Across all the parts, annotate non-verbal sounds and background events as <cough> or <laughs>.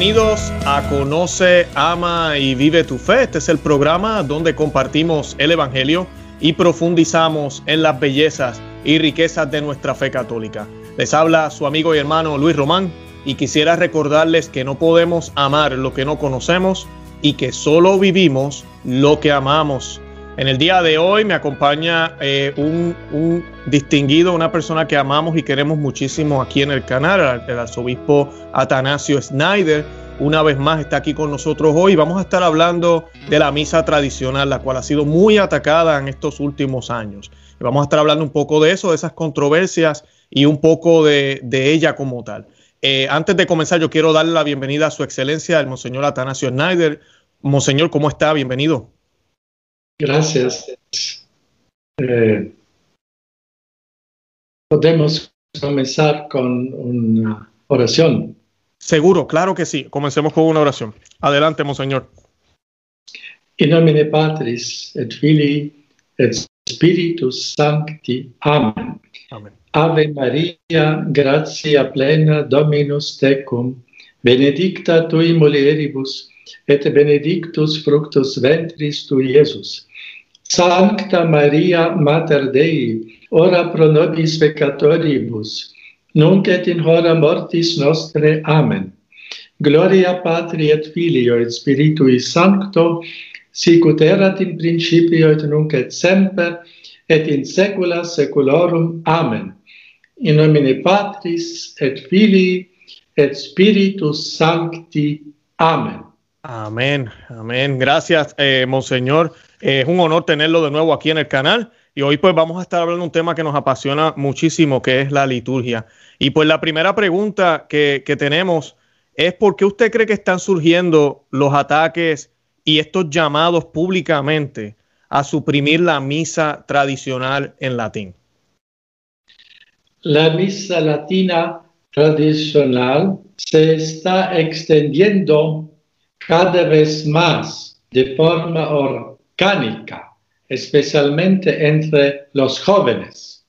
bienvenidos a Conoce, Ama y Vive tu Fe. Este es el programa donde compartimos el Evangelio y profundizamos en las bellezas y riquezas de nuestra fe católica. Les habla su amigo y hermano Luis Román y quisiera recordarles que no podemos amar lo que no conocemos y que solo vivimos lo que amamos. En el día de hoy me acompaña eh, un, distinguido, una persona que amamos y queremos muchísimo aquí en el canal, el arzobispo Atanasio Snyder. Una vez más está aquí con nosotros hoy. Vamos a estar hablando de la misa tradicional, la cual ha sido muy atacada en estos últimos años. Y vamos a estar hablando un poco de eso, de esas controversias y un poco de, ella como tal. Eh, antes de comenzar, yo quiero darle la bienvenida a su excelencia, el Monseñor Atanasio Snyder. Monseñor, ¿cómo está? Bienvenido. Gracias. Eh, podemos comenzar con una oración. Seguro, claro que sí. Comencemos con una oración. Adelante, Monseñor. In nomine Patris et Filii et Spiritus Sancti. Amen. Amen. Ave Maria, gratia plena, Dominus tecum, benedicta tui mulieribus, et benedictus fructus ventris tui, Iesus. Sancta Maria, Mater Dei, ora pro nobis peccatoribus, nunc et in hora mortis nostre. Amen. Gloria Patri et Filio et Spiritui Sancto, sicut erat in principio et nunc et semper, et in saecula saeculorum. Amen. In nomine Patris et Filii et Spiritus Sancti. Amen. Amén, amén. Gracias, eh, Monseñor. Es un honor tenerlo de nuevo aquí en el canal. Y hoy pues vamos a estar hablando de un tema que nos apasiona muchísimo, que es la liturgia. Y pues la primera pregunta que, tenemos es ¿por qué usted cree que están surgiendo los ataques y estos llamados públicamente a suprimir la misa tradicional en latín? La misa latina tradicional se está extendiendo cada vez más de forma especialmente entre los jóvenes.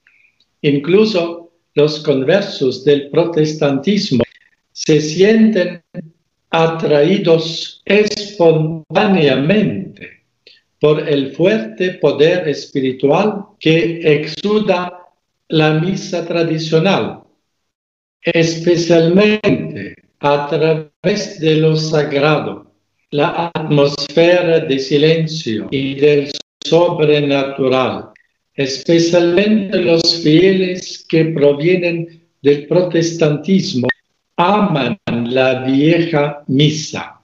Incluso los conversos del protestantismo se sienten atraídos espontáneamente por el fuerte poder espiritual que exuda la misa tradicional, especialmente a través de lo sagrado la atmósfera de silencio y del sobrenatural, especialmente los fieles que provienen del protestantismo, aman la vieja misa.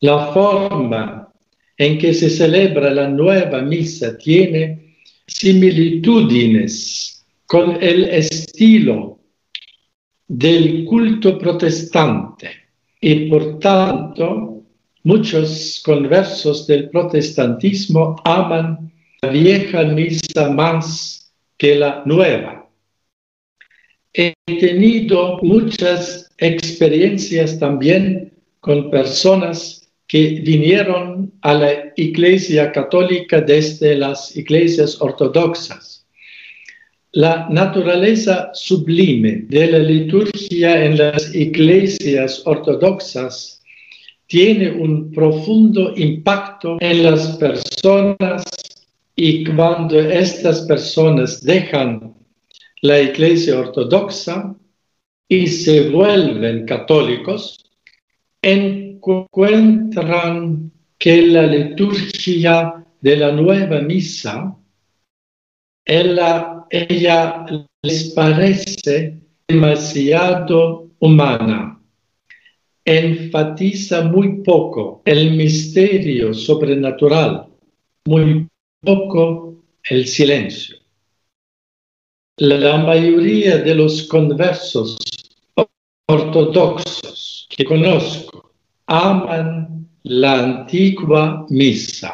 La forma en que se celebra la nueva misa tiene similitudes con el estilo del culto protestante y por tanto Muchos conversos del protestantismo aman la vieja misa más que la nueva. He tenido muchas experiencias también con personas que vinieron a la Iglesia Católica desde las iglesias ortodoxas. La naturaleza sublime de la liturgia en las iglesias ortodoxas tiene un profundo impacto en las personas y cuando estas personas dejan la iglesia ortodoxa y se vuelven católicos, encuentran que la liturgia de la nueva misa, ella, les parece demasiado humana enfatiza muy poco el misterio sobrenatural, muy poco el silencio. La mayoría de los conversos ortodoxos que conozco aman la antigua misa.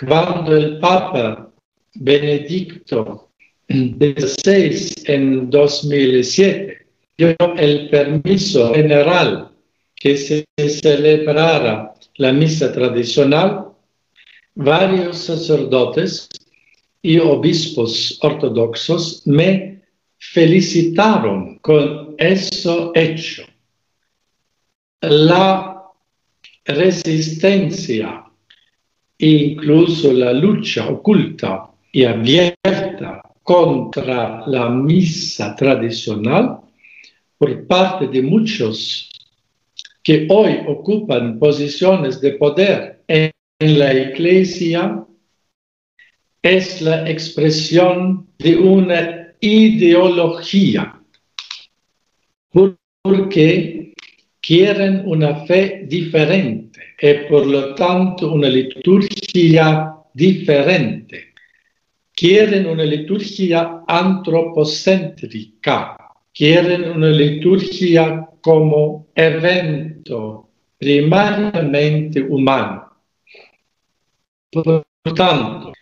Cuando el Papa Benedicto XVI en 2007 dio el permiso general que se celebrara la misa tradicional, varios sacerdotes y obispos ortodoxos me felicitaron con eso hecho. la resistencia incluso la lucha oculta y abierta contra la misa tradicional por parte de muchos que hoy ocupan posiciones de poder en la iglesia es la expresión de una ideología, porque quieren una fe diferente y por lo tanto una liturgia diferente. Quieren una liturgia antropocéntrica, quieren una liturgia como evento primariamente humano. Por tanto,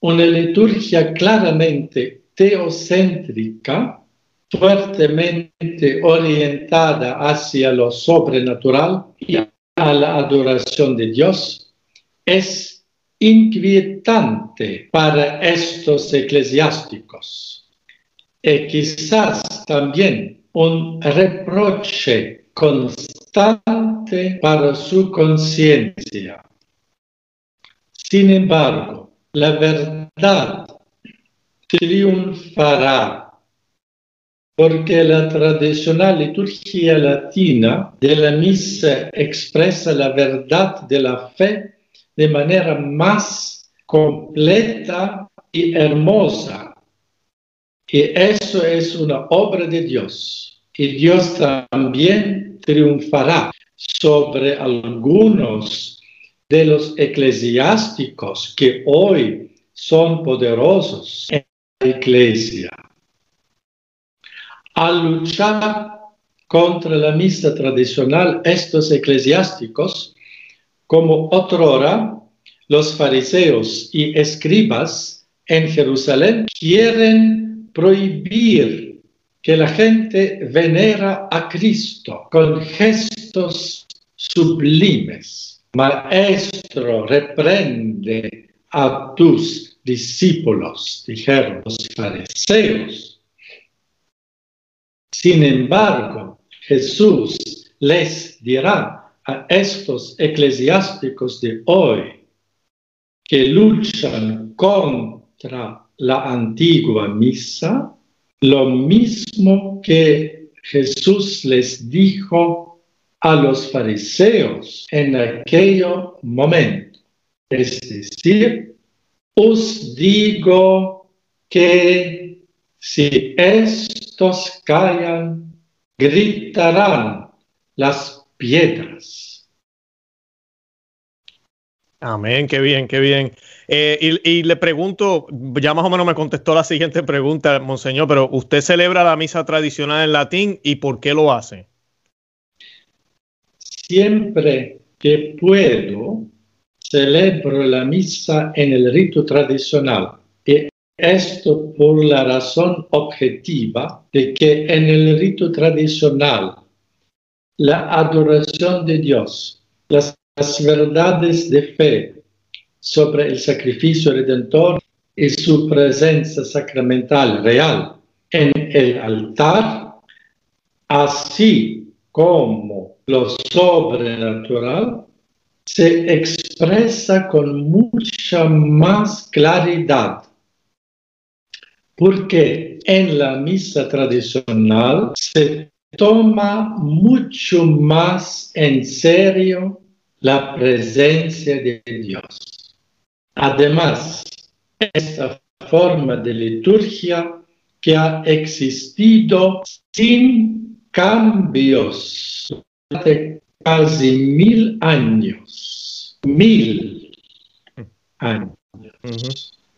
una liturgia claramente teocéntrica, fuertemente orientada hacia lo sobrenatural y a la adoración de Dios, es inquietante para estos eclesiásticos y quizás también un reproche constante para su conciencia. Sin embargo, la verdad triunfará porque la tradicional liturgia latina de la misa expresa la verdad de la fe de manera más completa y hermosa. Y eso es una obra de Dios. Y Dios también triunfará sobre algunos de los eclesiásticos que hoy son poderosos en la iglesia. Al luchar contra la misa tradicional, estos eclesiásticos, como otrora los fariseos y escribas en Jerusalén, quieren prohibir que la gente venera a Cristo con gestos sublimes Maestro, reprende a tus discípulos, dijeron los fariseos. Sin embargo, Jesús les dirá a estos eclesiásticos de hoy que luchan contra la antigua misa, lo mismo que Jesús les dijo a los fariseos en aquel momento. Es decir, os digo que si estos callan, gritarán las piedras. Amén, qué bien, qué bien. Eh, y, le pregunto, ya más o menos me contestó la siguiente pregunta, Monseñor, pero ¿usted celebra la misa tradicional en latín y por qué lo hace? Siempre que puedo, celebro la misa en el rito tradicional. Y esto por la razón objetiva de que en el rito tradicional la adoración de Dios, las, las verdades de fe sobre el sacrificio redentor y su presencia sacramental real en el altar, así como lo sobrenatural se expresa con mucha más claridad, porque en la misa tradicional se toma mucho más en serio la presencia de Dios. Además, esta forma de liturgia que ha existido sin cambios de casi mil años, mil años,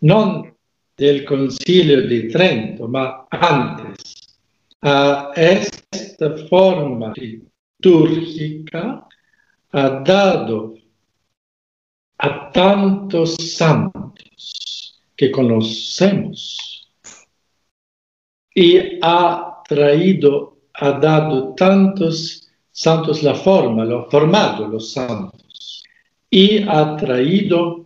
no del concilio de Trento, ma antes, a esta forma litúrgica ha dado a tantos santos que conocemos y ha traído, ha dado tantos santos la forma, lo formado los santos y ha traído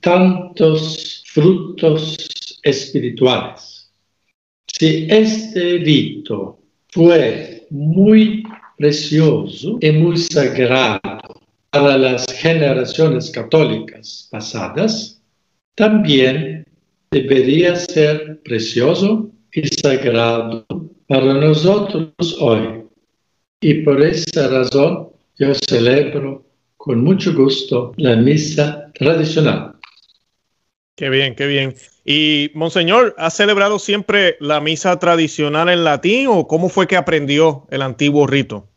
tantos frutos espirituales. Si este rito fue muy precioso y muy sagrado para las generaciones católicas pasadas, también debería ser precioso y sagrado para nosotros hoy. Y por esa razón yo celebro con mucho gusto la misa tradicional. Qué bien, qué bien. Y Monseñor, ¿ha celebrado siempre la misa tradicional en latín o cómo fue que aprendió el antiguo rito?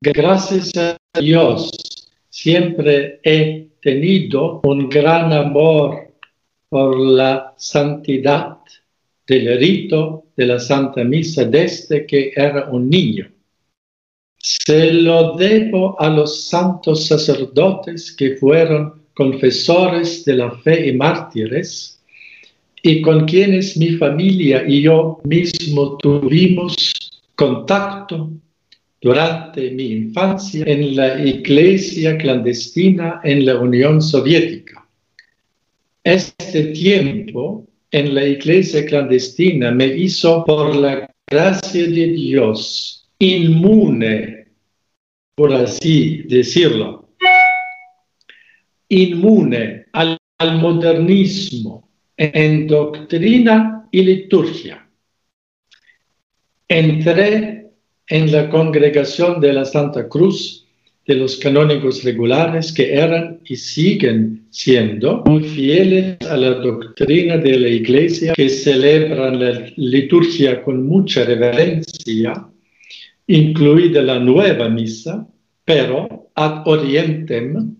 Gracias a Dios, siempre he tenido un gran amor por la santidad del rito de la Santa Misa desde que era un niño. Se lo debo a los santos sacerdotes que fueron confesores de la fe y mártires, y con quienes mi familia y yo mismo tuvimos contacto durante mi infancia en la iglesia clandestina en la Unión Soviética. Este tiempo en la iglesia clandestina me hizo, por la gracia de Dios, inmune, por así decirlo, inmune al, modernismo en doctrina y liturgia. Entré en la congregación de la Santa Cruz de los canónicos regulares que eran y siguen siendo muy fieles a la doctrina de la Iglesia, que celebran la liturgia con mucha reverencia, incluida la nueva misa, pero ad orientem,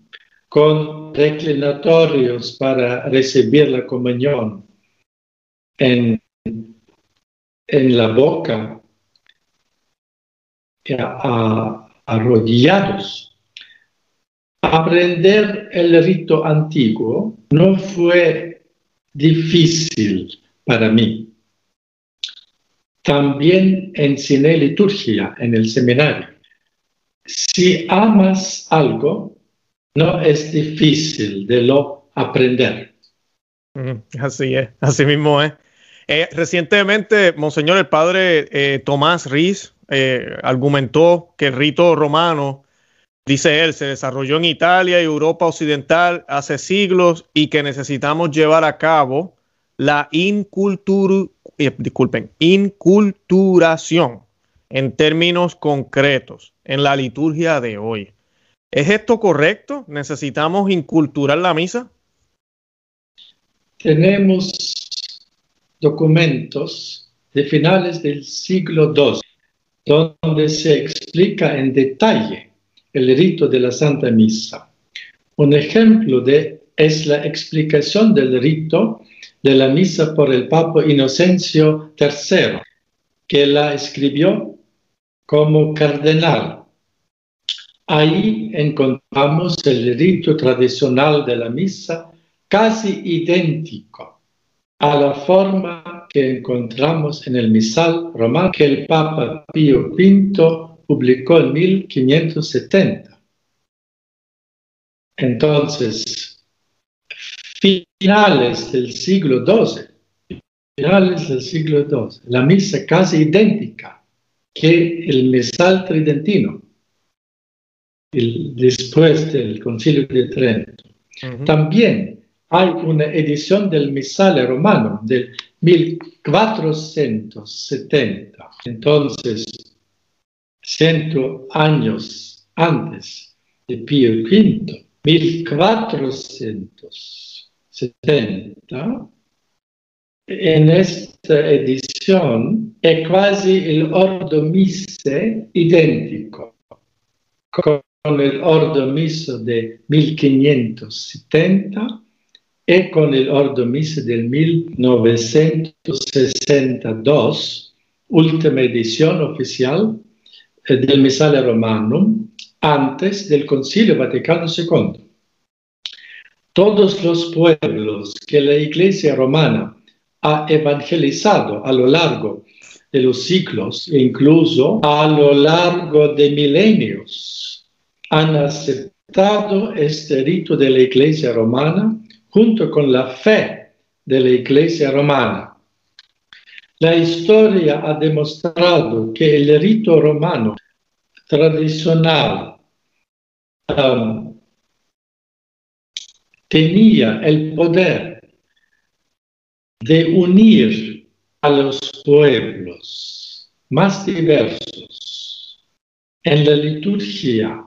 con reclinatorios para recibir la comunión en, en la boca, arrodillados. Aprender el rito antiguo no fue difícil para mí. También enseñé liturgia en el seminario. Si amas algo, no es difícil de lo aprender. Así es, así mismo es. Eh, recientemente, Monseñor, el padre eh, Tomás Riz eh, argumentó que el rito romano, dice él, se desarrolló en Italia y Europa Occidental hace siglos y que necesitamos llevar a cabo la disculpen, inculturación en términos concretos en la liturgia de hoy. ¿Es esto correcto? ¿Necesitamos inculturar la misa? Tenemos documentos de finales del siglo II donde se explica en detalle el rito de la Santa Misa. Un ejemplo de es la explicación del rito de la misa por el Papa Inocencio III, que la escribió como cardenal Ahí encontramos el rito tradicional de la misa casi idéntico a la forma que encontramos en el misal romano que el Papa Pío V publicó en 1570. Entonces, finales del siglo XII, finales del siglo XII, la misa casi idéntica que el misal tridentino después del Concilio de Trento. También hay una edición del Misale romano del 1470. Entonces, ciento años antes de Pío V, 1470, en esta edición es casi el Ordo Mise idéntico, con el Ordo Miso de 1570 y con el Ordo Miso del 1962, última edición oficial eh, del Misale Romanum, antes del Concilio Vaticano II. Todos los pueblos que la Iglesia romana ha evangelizado a lo largo de los siglos e incluso a lo largo de milenios han aceptado este rito de la Iglesia romana junto con la fe de la Iglesia romana. La historia ha demostrado que el rito romano tradicional um, tenía el poder de unir a los pueblos más diversos en la liturgia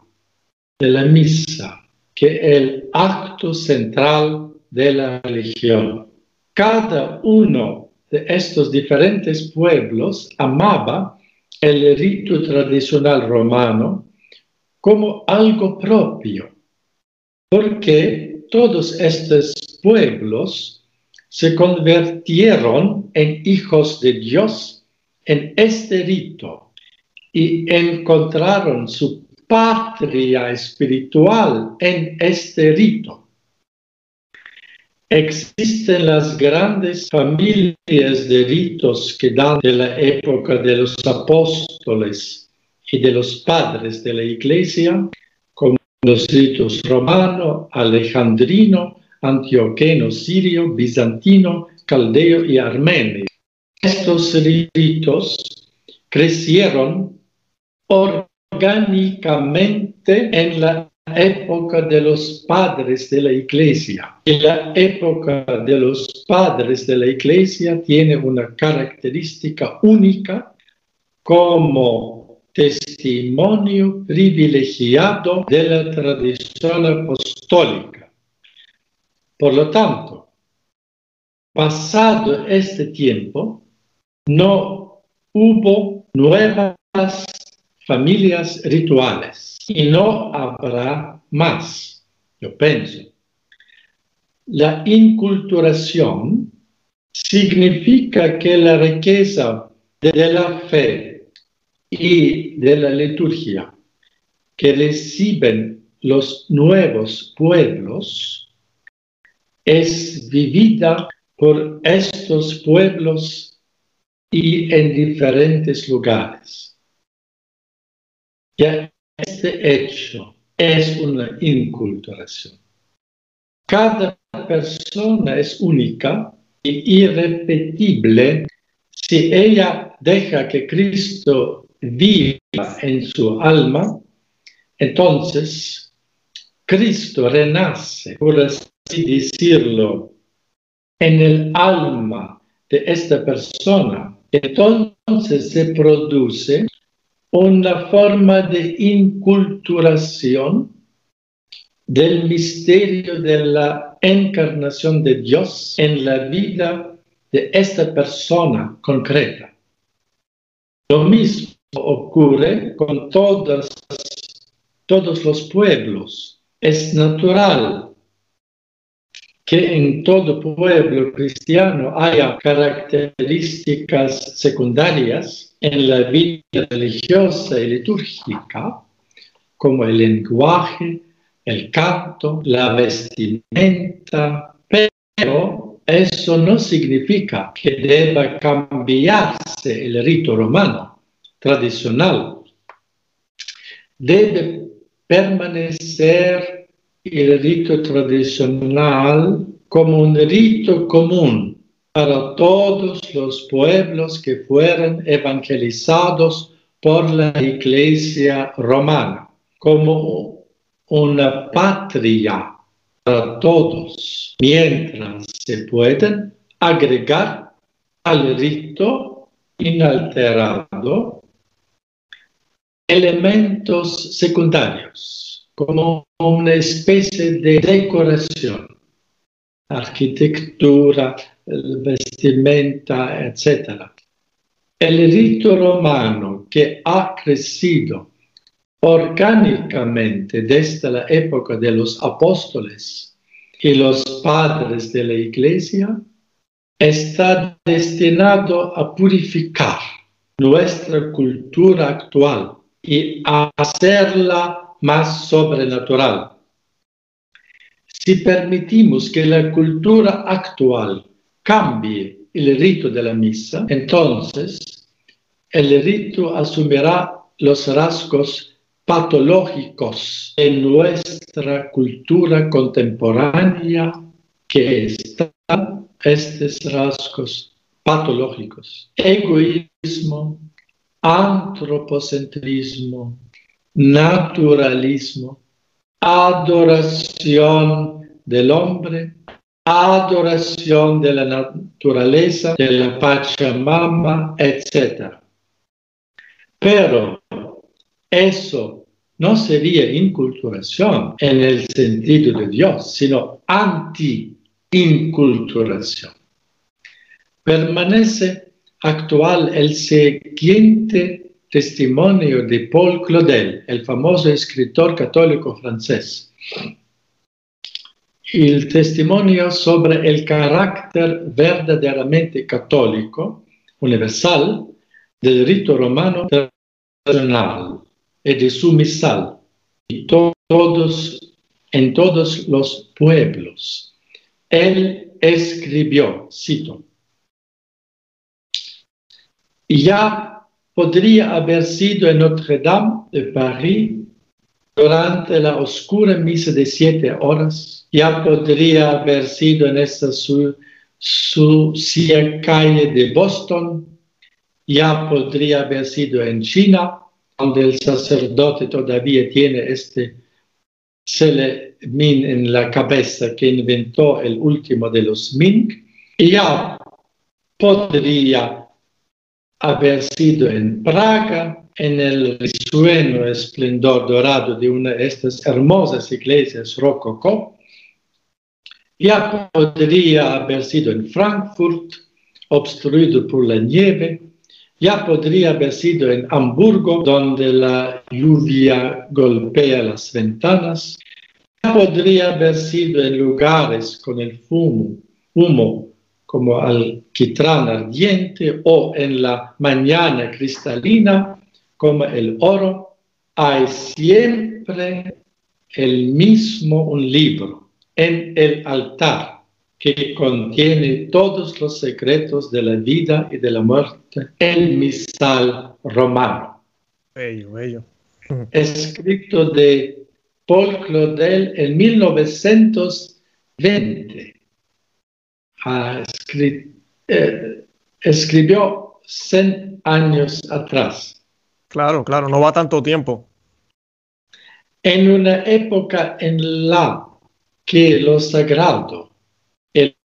de la misa que el acto central de la religión. Cada uno de estos diferentes pueblos amaba el rito tradicional romano como algo propio, porque todos estos pueblos se convirtieron en hijos de Dios en este rito y encontraron su patria espiritual en este rito. Existen las grandes familias de ritos que dan de la época de los apóstoles y de los padres de la iglesia, como los ritos romano, alejandrino, antioqueno, sirio, bizantino, caldeo y armenio. Estos ritos crecieron orgánicamente en la época de los padres de la iglesia. Y la época de los padres de la iglesia tiene una característica única como testimonio privilegiado de la tradición apostólica. Por lo tanto, pasado este tiempo, no hubo nuevas familias rituales y no habrá más, yo pienso. La inculturación significa que la riqueza de la fe y de la liturgia que reciben los nuevos pueblos es vivida por estos pueblos y en diferentes lugares. Ya este hecho es una inculturación. Cada persona es única y irrepetible si ella deja que Cristo viva en su alma, entonces Cristo renace, por así decirlo, en el alma de esta persona. Entonces se produce una forma de inculturación del misterio de la encarnación de Dios en la vida de esta persona concreta. Lo mismo ocurre con todos los pueblos. Es natural que en todo pueblo cristiano haya características secundarias en la vida religiosa y litúrgica, como el lenguaje, el canto, la vestimenta, pero eso no significa que deba cambiarse el rito romano tradicional. Debe permanecer el rito tradicional como un rito común para todos los pueblos que fueron evangelizados por la Iglesia romana, como una patria para todos, mientras se pueden agregar al rito inalterado elementos secundarios como una especie de decoración, arquitectura, vestimenta, etc. El rito romano que ha crecido orgánicamente desde la época de los apóstoles y los padres de la iglesia está destinado a purificar nuestra cultura actual y a hacerla más sobrenatural. Si permitimos que la cultura actual cambie el rito de la misa, entonces el rito asumirá los rasgos patológicos en nuestra cultura contemporánea que están estos rasgos patológicos. Egoísmo, antropocentrismo, naturalismo, adoración del hombre, adoración de la naturaleza, de la Pachamama, etc. Pero eso no sería inculturación en el sentido de Dios, sino anti-inculturación. Permanece actual el siguiente testimonio de Paul Claudel, el famoso escritor católico francés. El testimonio sobre el carácter verdaderamente católico, universal, del rito romano tradicional y de su misal todos, en todos los pueblos. Él escribió, cito, ya podría haber sido en Notre Dame de París durante la oscura misa de siete horas, ya podría haber sido en esta su, calle de Boston, ya podría haber sido en China, donde el sacerdote todavía tiene este Min en la cabeza que inventó el último de los Ming, ya podría haber sido en Praga, en el risueño esplendor dorado de una de estas hermosas iglesias rococó, ya podría haber sido en Frankfurt, obstruido por la nieve, ya podría haber sido en Hamburgo, donde la lluvia golpea las ventanas. Ya podría haber sido en lugares con el fumo, humo como alquitrán ardiente o en la mañana cristalina como el oro. Hay siempre el mismo un libro en el altar que contiene todos los secretos de la vida y de la muerte, el misal romano. Bello, bello. Escrito de Paul Claudel en 1920. Ah, eh, escribió 100 años atrás. Claro, claro, no va tanto tiempo. En una época en la que lo sagrado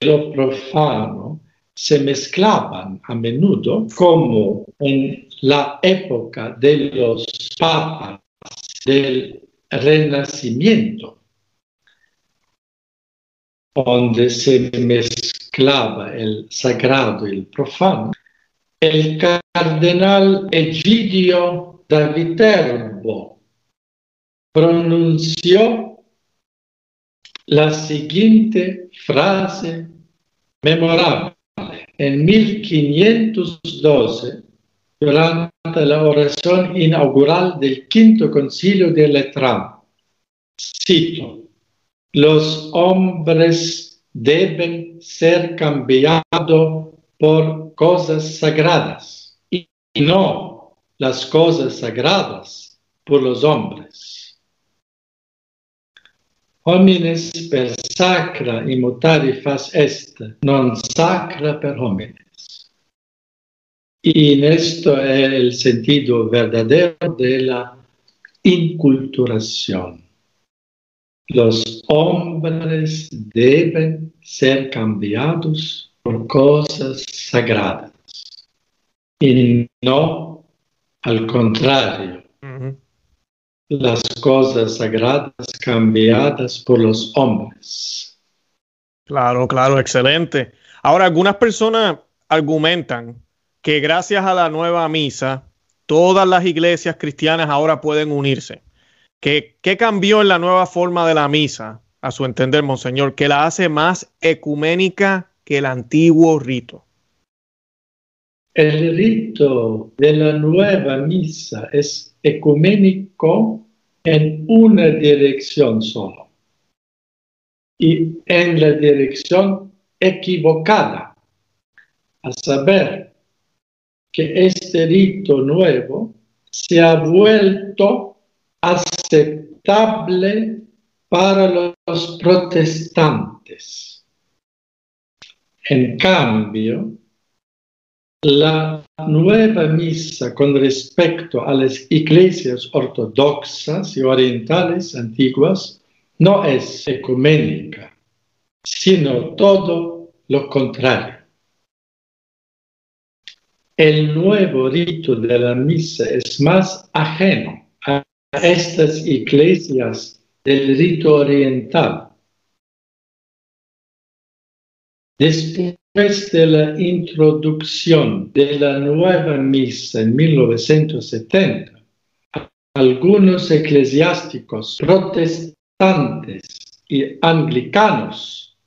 lo profano se mezclaban a menudo, como en la época de los papas del Renacimiento, donde se mezclaba el sagrado y el profano. El cardenal Egidio da Viterbo pronunció la siguiente frase memorable. En 1512, durante la oración inaugural del quinto concilio de Letrán, cito, los hombres deben ser cambiados por cosas sagradas y no las cosas sagradas por los hombres homines per sacra immutari fas est, non sacra per homines. Y en esto es el sentido verdadero de la inculturación. Los hombres deben ser cambiados por cosas sagradas y no al contrario las cosas sagradas cambiadas por los hombres. Claro, claro, excelente. Ahora, algunas personas argumentan que gracias a la nueva misa, todas las iglesias cristianas ahora pueden unirse. ¿Qué, ¿Qué cambió en la nueva forma de la misa, a su entender, Monseñor, que la hace más ecuménica que el antiguo rito? El rito de la nueva misa es ecuménico en una dirección solo y en la dirección equivocada, a saber que este rito nuevo se ha vuelto aceptable para los protestantes. En cambio, La nueva misa con respecto a las iglesias ortodoxas y orientales antiguas no es ecuménica, sino todo lo contrario. El nuevo rito de la misa es más ajeno a estas iglesias del rito oriental. Después de la introducción de la nueva misa en 1970, algunos eclesiásticos protestantes y anglicanos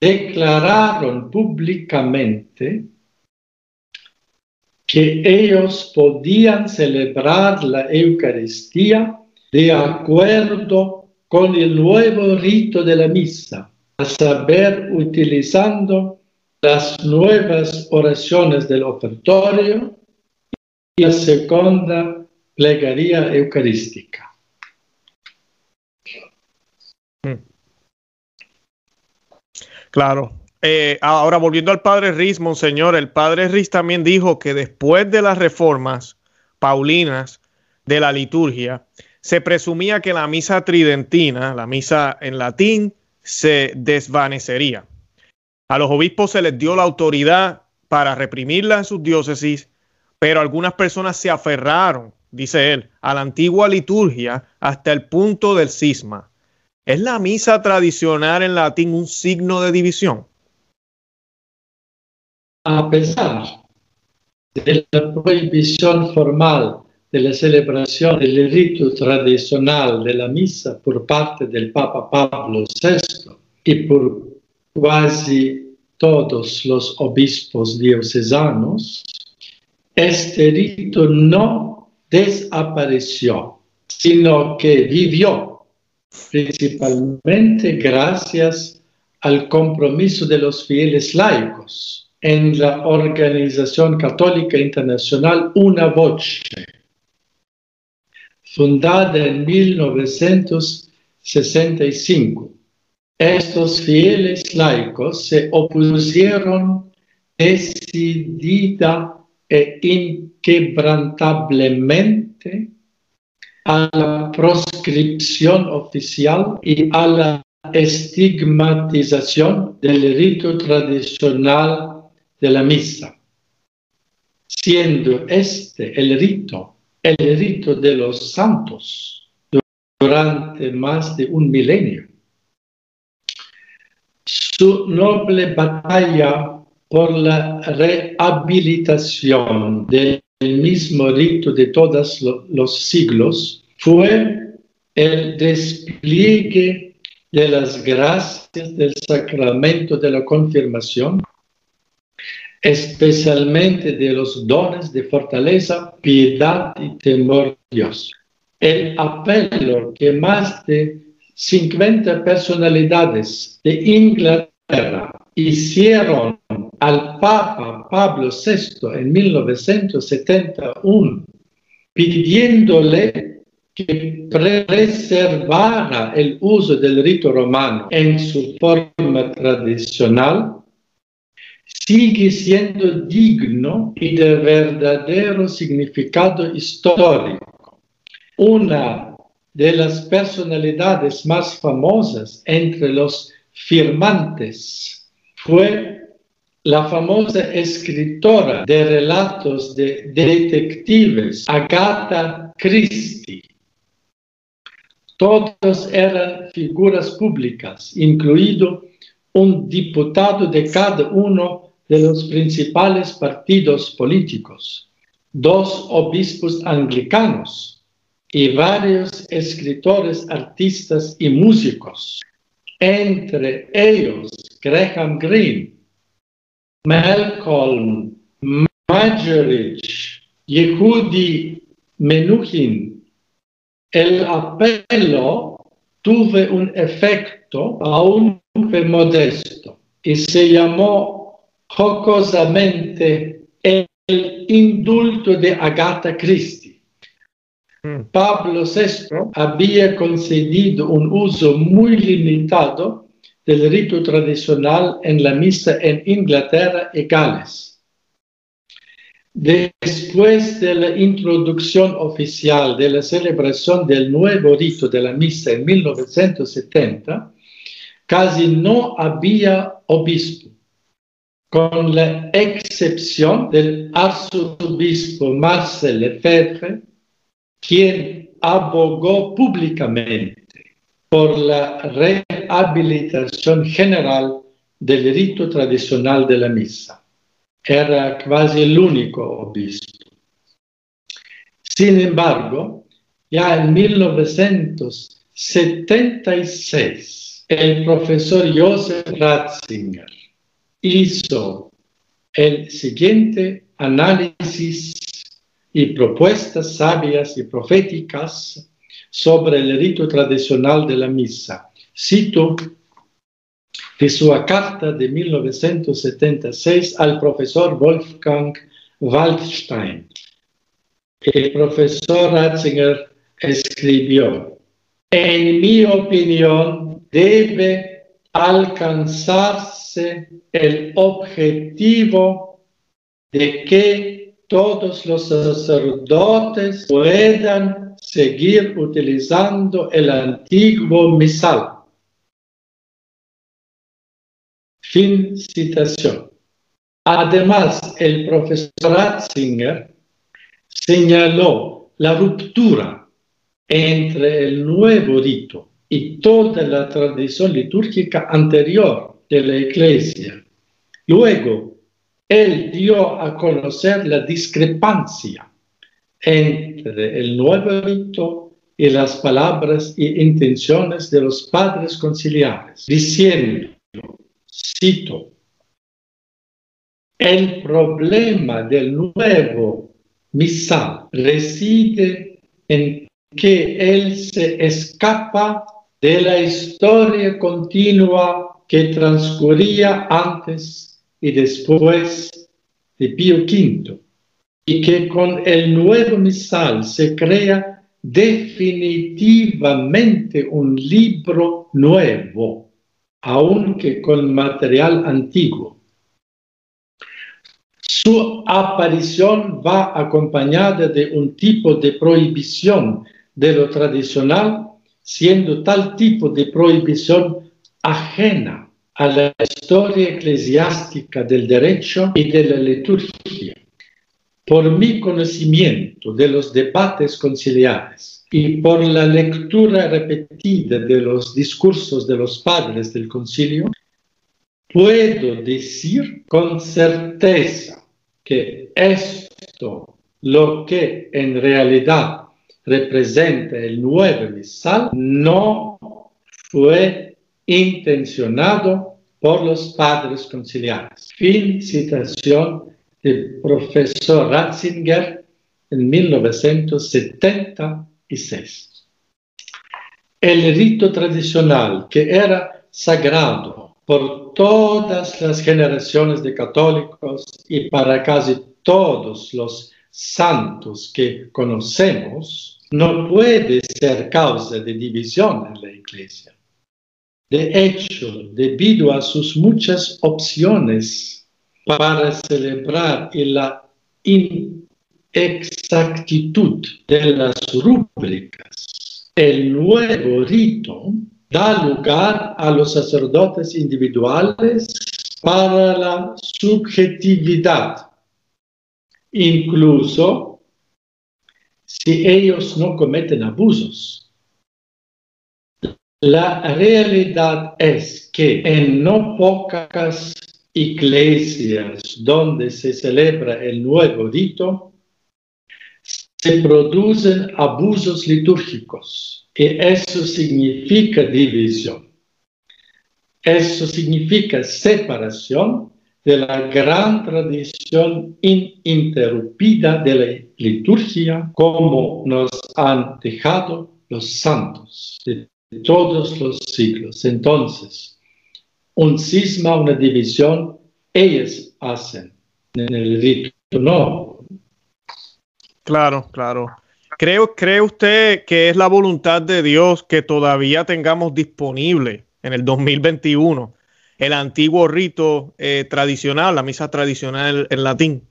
declararon públicamente que ellos podían celebrar la Eucaristía de acuerdo con el nuevo rito de la misa, a saber, utilizando las nuevas oraciones del ofertorio y la segunda plegaria eucarística. Hmm. Claro. Eh, ahora, volviendo al padre Riz, Monseñor, el padre Riz también dijo que después de las reformas paulinas de la liturgia, se presumía que la misa tridentina, la misa en latín, se desvanecería. A los obispos se les dio la autoridad para reprimirla en sus diócesis, pero algunas personas se aferraron, dice él, a la antigua liturgia hasta el punto del cisma. ¿Es la misa tradicional en latín un signo de división? A pesar de la prohibición formal de la celebración del rito tradicional de la misa por parte del Papa Pablo VI y por casi todos los obispos diocesanos, este rito no desapareció, sino que vivió, principalmente gracias al compromiso de los fieles laicos en la Organización Católica Internacional Una Voce fundada en 1965. Estos fieles laicos se opusieron decidida e inquebrantablemente a la proscripción oficial y a la estigmatización del rito tradicional de la misa, siendo este el rito el rito de los santos durante más de un milenio. Su noble batalla por la rehabilitación del mismo rito de todos los siglos fue el despliegue de las gracias del sacramento de la confirmación especialmente de los dones de fortaleza, piedad y temor de Dios. El apelo que más de 50 personalidades de Inglaterra hicieron al Papa Pablo VI en 1971, pidiéndole que preservara el uso del rito romano en su forma tradicional, sigue siendo digno y de verdadero significado histórico. Una de las personalidades más famosas entre los firmantes fue la famosa escritora de relatos de detectives, Agatha Christie. Todos eran figuras públicas, incluido un diputado de cada uno de los principales partidos políticos, dos obispos anglicanos y varios escritores, artistas y músicos, entre ellos Graham Greene, Malcolm Majerich, Yehudi Menuhin. El apelo tuvo un efecto aún modesto y se llamó jocosamente el indulto de Agatha Christie. Mm. Pablo VI había concedido un uso muy limitado del rito tradicional en la misa en Inglaterra y Gales. Después de la introducción oficial de la celebración del nuevo rito de la misa en 1970, casi no había obispo, con la excepción del arzobispo Marcel Lefebvre, quien abogó públicamente por la rehabilitación general del rito tradicional de la misa. Era casi el único obispo. Sin embargo, ya en 1976, el profesor Josef Ratzinger hizo el siguiente análisis y propuestas sabias y proféticas sobre el rito tradicional de la misa. Cito de su carta de 1976 al profesor Wolfgang Waldstein. El profesor Ratzinger escribió, en mi opinión debe alcanzarse el objetivo de que todos los sacerdotes puedan seguir utilizando el antiguo misal. Fin citación. Además, el profesor Ratzinger señaló la ruptura entre el nuevo rito y toda la tradición litúrgica anterior de la Iglesia. Luego, él dio a conocer la discrepancia entre el nuevo rito y las palabras e intenciones de los padres conciliares, diciendo, cito, el problema del nuevo misal reside en que él se escapa de la historia continua que transcurría antes y después de Pío V y que con el nuevo misal se crea definitivamente un libro nuevo, aunque con material antiguo. Su aparición va acompañada de un tipo de prohibición de lo tradicional, siendo tal tipo de prohibición ajena a la historia eclesiástica del derecho y de la liturgia. Por mi conocimiento de los debates conciliares y por la lectura repetida de los discursos de los padres del concilio, puedo decir con certeza que esto, lo que en realidad representa el nuevo misal, no fue intencionado por los padres conciliares. Fin citación del profesor Ratzinger en 1976. El rito tradicional que era sagrado por todas las generaciones de católicos y para casi todos los santos que conocemos, no puede ser causa de división en la iglesia. De hecho, debido a sus muchas opciones para celebrar la inexactitud de las rúbricas. El nuevo rito da lugar a los sacerdotes individuales para la subjetividad, incluso si ellos no cometen abusos. La realidad es que en no pocas iglesias donde se celebra el nuevo rito, se producen abusos litúrgicos y eso significa división. Eso significa separación de la gran tradición ininterrumpida de la liturgia como nos han dejado los santos de todos los siglos. Entonces, un cisma, una división, ellos hacen en el rito, no. Claro, claro. ¿Cree, ¿Cree usted que es la voluntad de Dios que todavía tengamos disponible en el 2021 el antiguo rito eh, tradicional, la misa tradicional en latín?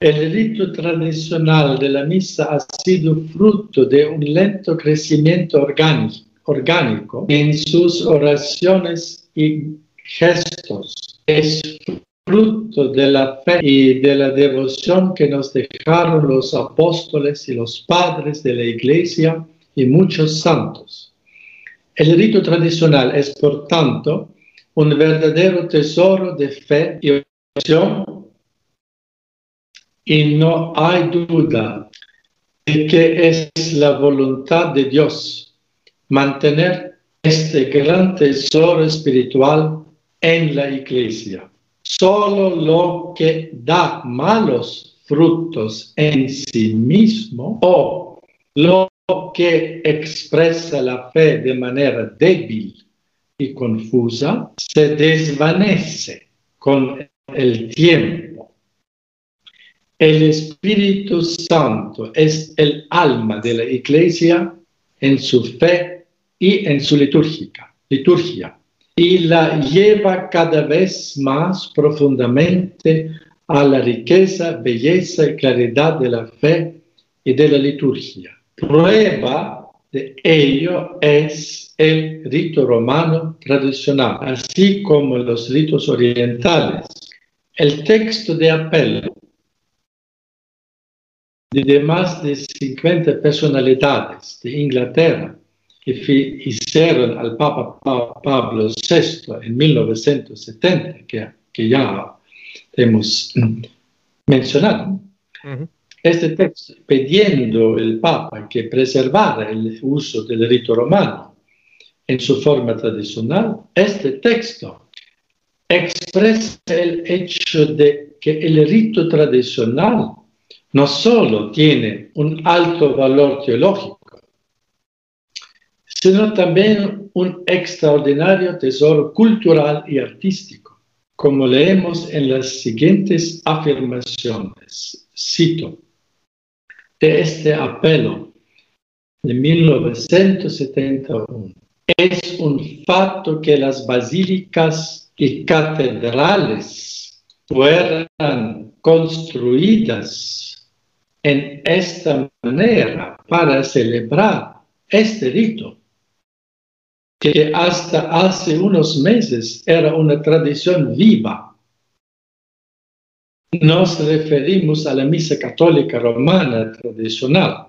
El rito tradicional de la misa ha sido fruto de un lento crecimiento orgánico, orgánico en sus oraciones y gestos. Es fruto de la fe y de la devoción que nos dejaron los apóstoles y los padres de la iglesia y muchos santos. El rito tradicional es, por tanto, un verdadero tesoro de fe y oración y no hay duda de que es la voluntad de Dios mantener este gran tesoro espiritual en la iglesia. Solo lo que da malos frutos en sí mismo o lo que expresa la fe de manera débil y confusa se desvanece con el tiempo. El Espíritu Santo es el alma de la iglesia en su fe y en su liturgia, liturgia y la lleva cada vez más profundamente a la riqueza, belleza y claridad de la fe y de la liturgia. Prueba de ello es el rito romano tradicional, así como los ritos orientales. El texto de apelo de más de 50 personalidades de Inglaterra que hicieron al Papa Pablo VI en 1970, que, ya hemos mencionado, este texto pidiendo el Papa que preservara el uso del rito romano en su forma tradicional, este texto expresa el hecho de que el rito tradicional no solo tiene un alto valor teológico, sino también un extraordinario tesoro cultural y artístico, como leemos en las siguientes afirmaciones. Cito, de este apelo de 1971. Es un fato que las basílicas y catedrales fueran construidas en esta manera para celebrar este rito que hasta hace unos meses era una tradición viva. Nos referimos a la misa católica romana tradicional.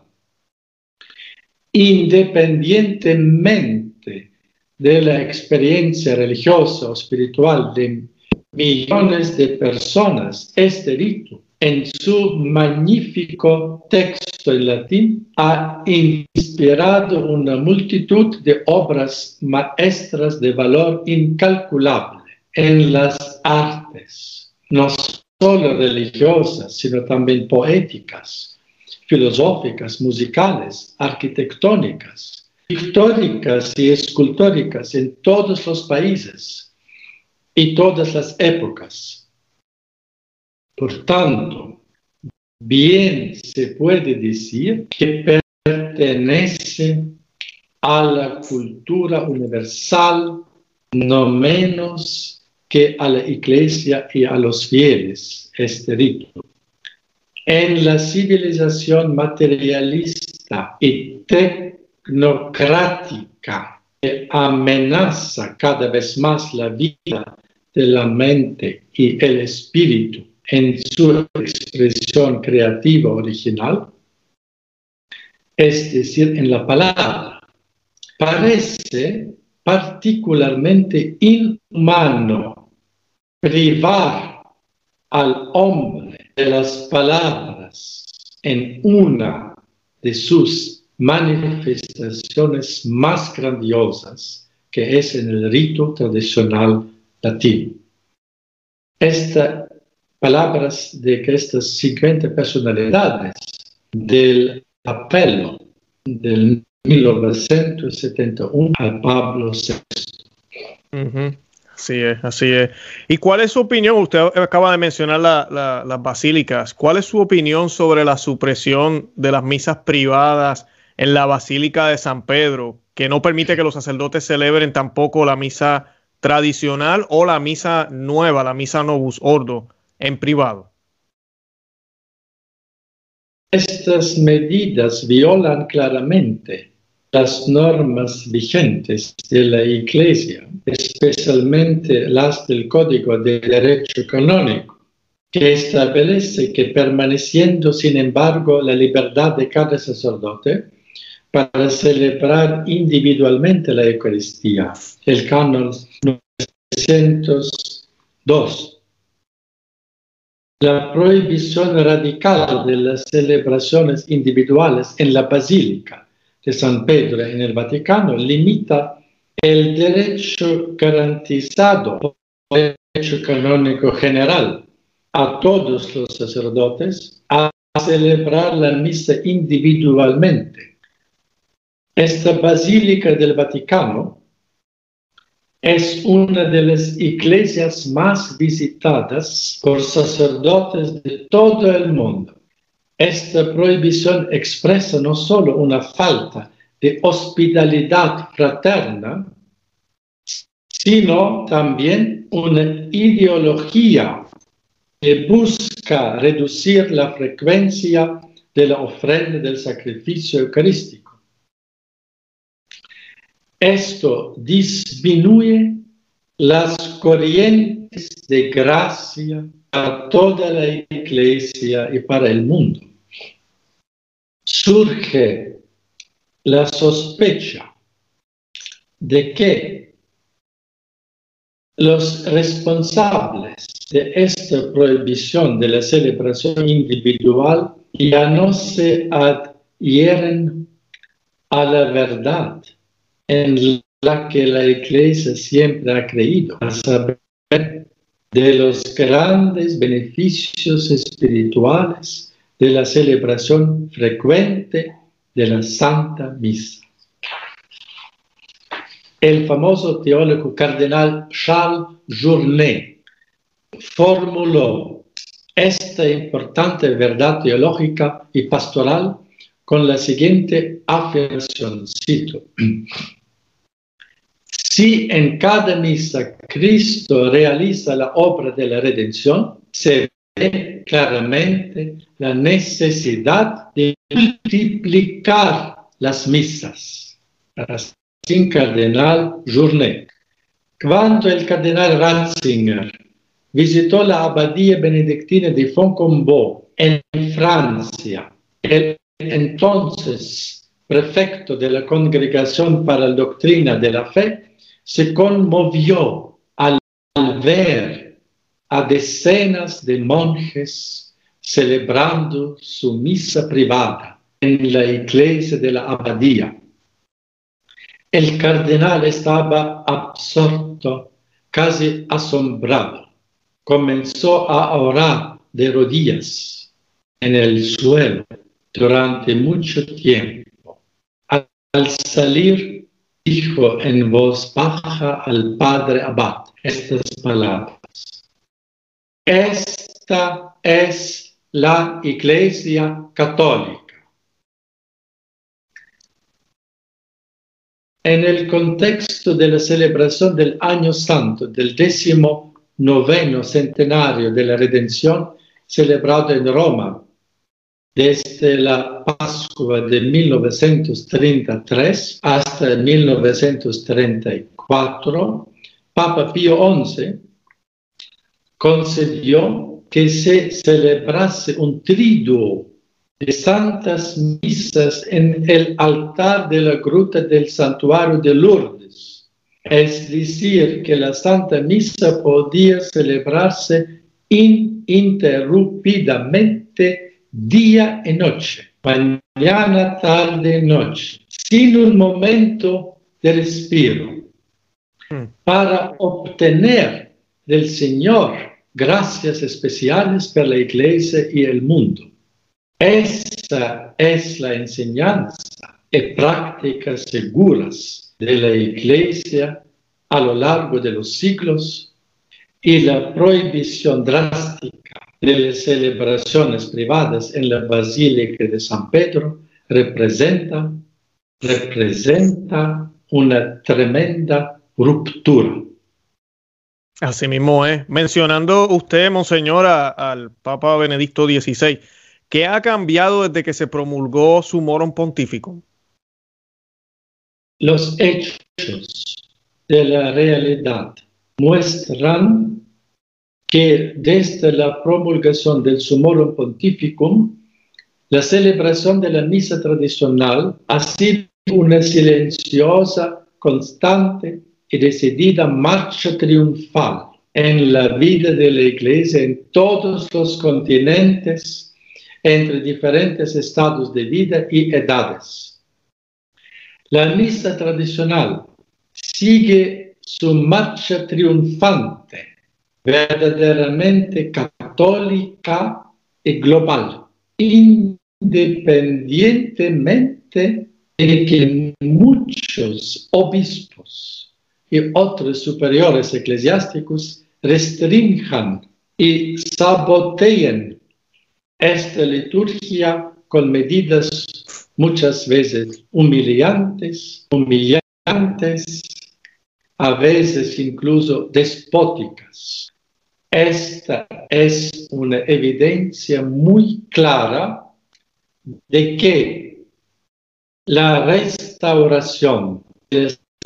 Independientemente de la experiencia religiosa o espiritual de millones de personas, este rito en su magnífico texto en latín, ha inspirado una multitud de obras maestras de valor incalculable en las artes, no solo religiosas, sino también poéticas, filosóficas, musicales, arquitectónicas, pictóricas y escultóricas en todos los países y todas las épocas. Por tanto, bien se puede decir que pertenece a la cultura universal, no menos que a la iglesia y a los fieles, este rito. En la civilización materialista y tecnocrática que amenaza cada vez más la vida de la mente y el espíritu, en su expresión creativa original, es decir, en la palabra, parece particularmente inhumano privar al hombre de las palabras en una de sus manifestaciones más grandiosas, que es en el rito tradicional latino. Esta palabras de que estas 50 personalidades del apelo del 1971 a Pablo VI. Así es, así es. ¿Y cuál es su opinión? Usted acaba de mencionar las basílicas. ¿Cuál es su opinión sobre la supresión de las misas privadas en la Basílica de San Pedro, que no permite que los sacerdotes celebren tampoco la misa tradicional o la misa nueva, la misa Novus Ordo, en privado? estas medidas violan claramente las normas vigentes de la Iglesia, especialmente las del Código de Derecho Canónico, que establece que permaneciendo sin embargo la libertad de cada sacerdote para celebrar individualmente la Eucaristía, el canon 902 la prohibición radical de las celebraciones individuales en la Basílica de San Pedro en el Vaticano limita el derecho garantizado por el derecho canónico general a todos los sacerdotes a celebrar la misa individualmente. Esta Basílica del Vaticano es una de las iglesias más visitadas por sacerdotes de todo el mundo. Esta prohibición expresa no solo una falta de hospitalidad fraterna, sino también una ideología que busca reducir la frecuencia de la ofrenda del sacrificio eucarístico. Esto disminuye las corrientes de gracia para toda la iglesia y para el mundo. Surge la sospecha de que los responsables de esta prohibición de la celebración individual ya no se adhieren a la verdad en la que la Iglesia siempre ha creído, a saber de los grandes beneficios espirituales de la celebración frecuente de la Santa Misa. El famoso teólogo cardenal Charles Journet formuló esta importante verdad teológica y pastoral con la siguiente afirmación, cito, si en cada misa Cristo realiza la obra de la redención, se ve claramente la necesidad de multiplicar las misas. Sin cardenal Journet. Cuando el cardenal Ratzinger visitó la abadía benedictina de Foncombeau en Francia, el entonces prefecto de la Congregación para la Doctrina de la Fe, se conmovió al ver a decenas de monjes celebrando su misa privada en la iglesia de la abadía. El cardenal estaba absorto, casi asombrado. Comenzó a orar de rodillas en el suelo durante mucho tiempo. Al salir, dijo en voz baja al padre Abad estas palabras. Esta es la Iglesia Católica. En el contexto de la celebración del Año Santo del décimo noveno centenario de la redención, celebrado en Roma desde la Pascua de 1933 hasta 1934, Papa Pío XI concedió que se celebrase un triduo de santas misas en el altar de la gruta del santuario de Lourdes. Es decir, que la Santa Misa podía celebrarse ininterrumpidamente día y noche, mañana, tarde, noche, sin un momento de respiro, hmm. para obtener del Señor gracias especiales para la iglesia y el mundo. Esa es la enseñanza y prácticas seguras de la iglesia a lo largo de los siglos y la prohibición drástica de las celebraciones privadas en la Basílica de San Pedro representa, representa una tremenda ruptura. Así mismo es. Mencionando usted, Monseñor, al Papa Benedicto XVI, ¿Qué ha cambiado desde que se promulgó su moron pontífico? Los hechos de la realidad muestran que desde la promulgación del Sumorum Pontificum, la celebración de la misa tradicional ha sido una silenciosa, constante y decidida marcha triunfal en la vida de la Iglesia en todos los continentes, entre diferentes estados de vida y edades. La misa tradicional sigue su marcha triunfante, verdaderamente católica y global, independientemente de que muchos obispos y otros superiores eclesiásticos restrinjan y saboteen esta liturgia con medidas muchas veces humillantes, humillantes, a veces incluso despóticas. Esta es una evidencia muy clara de que la restauración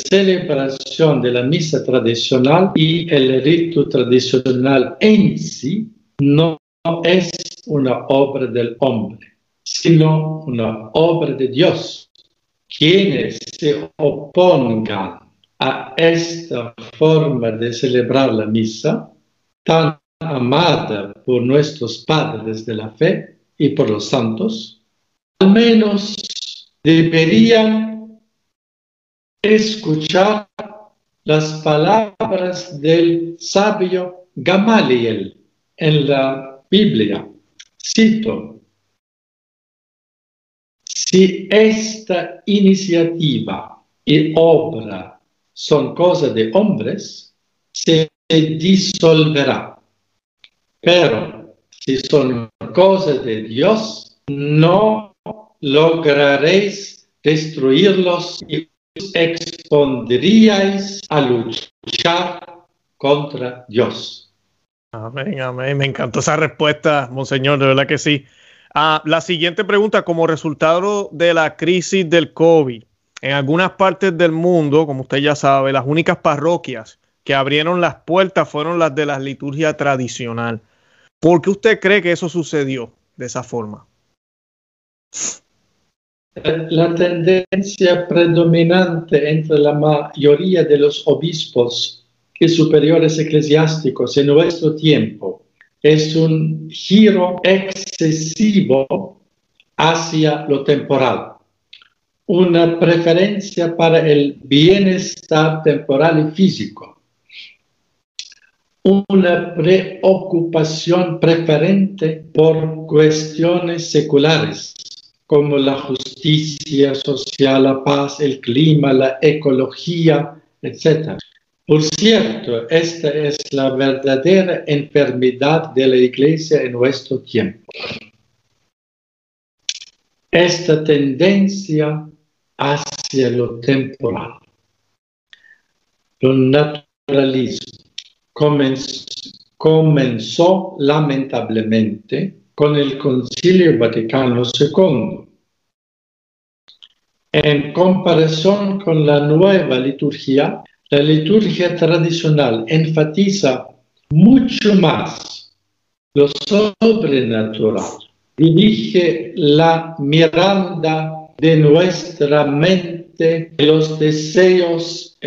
celebración de la misa tradicional y el rito tradicional en sí no es una obra del hombre, sino una obra de Dios. Quienes se opongan a esta forma de celebrar la misa, tan amada por nuestros padres de la fe y por los santos, al menos deberían escuchar las palabras del sabio Gamaliel en la Biblia. Cito, si esta iniciativa y obra son cosas de hombres, se disolverá. Pero si son cosas de Dios, no lograréis destruirlos y expondríais a luchar contra Dios. Amén, amén. Me encantó esa respuesta, Monseñor, de verdad que sí. Ah, la siguiente pregunta, como resultado de la crisis del COVID, en algunas partes del mundo, como usted ya sabe, las únicas parroquias que abrieron las puertas fueron las de la liturgia tradicional. ¿Por qué usted cree que eso sucedió de esa forma? la tendencia predominante entre la mayoría de los obispos y superiores eclesiásticos en nuestro tiempo es un giro excesivo hacia lo temporal, una preferencia para el bienestar temporal y físico, una preocupación preferente por cuestiones seculares como la justicia social, la paz, el clima, la ecología, etc. Por cierto, esta es la verdadera enfermedad de la iglesia en nuestro tiempo. Esta tendencia hacia lo temporal. Lo naturalismo comenzó, lamentablemente con el Concilio Vaticano II. En comparación con la nueva liturgia, la liturgia tradicional enfatiza mucho más lo sobrenatural, dirige la mirada de nuestra mente, los deseos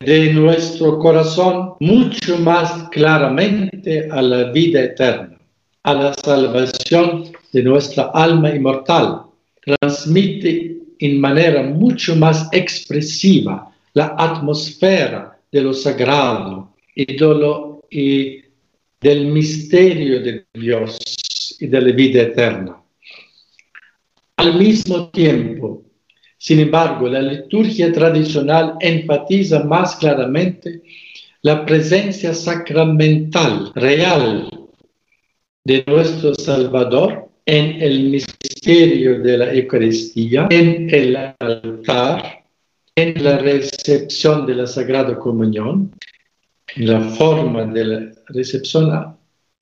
de nuestro corazón mucho más claramente a la vida eterna a la salvación de nuestra alma inmortal. Transmite en manera mucho más expresiva la atmósfera de lo sagrado y, y del misterio de Dios y de la vida eterna. Al mismo tiempo, sin embargo, la liturgia tradicional enfatiza más claramente la presencia sacramental real de nuestro Salvador en el misterio de la Eucaristía, en el altar, en la recepción de la Sagrada Comunión, en la forma de la recepción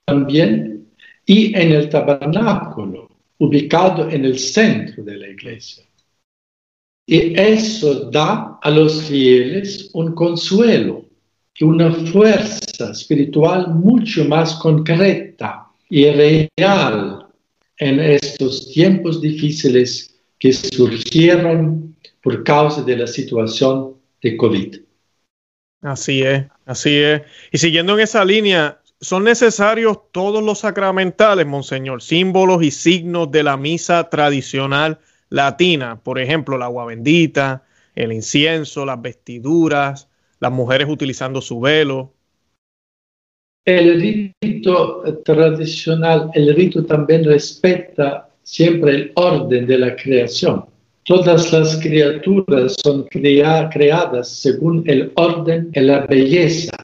también, y en el tabernáculo, ubicado en el centro de la iglesia. Y eso da a los fieles un consuelo y una fuerza espiritual mucho más concreta y real en estos tiempos difíciles que surgieron por causa de la situación de COVID. Así es, así es. Y siguiendo en esa línea, son necesarios todos los sacramentales, Monseñor, símbolos y signos de la misa tradicional latina, por ejemplo, la agua bendita, el incienso, las vestiduras, las mujeres utilizando su velo. El rito tradicional, el rito también respeta siempre el orden de la creación. Todas las criaturas son creadas según el orden y la belleza.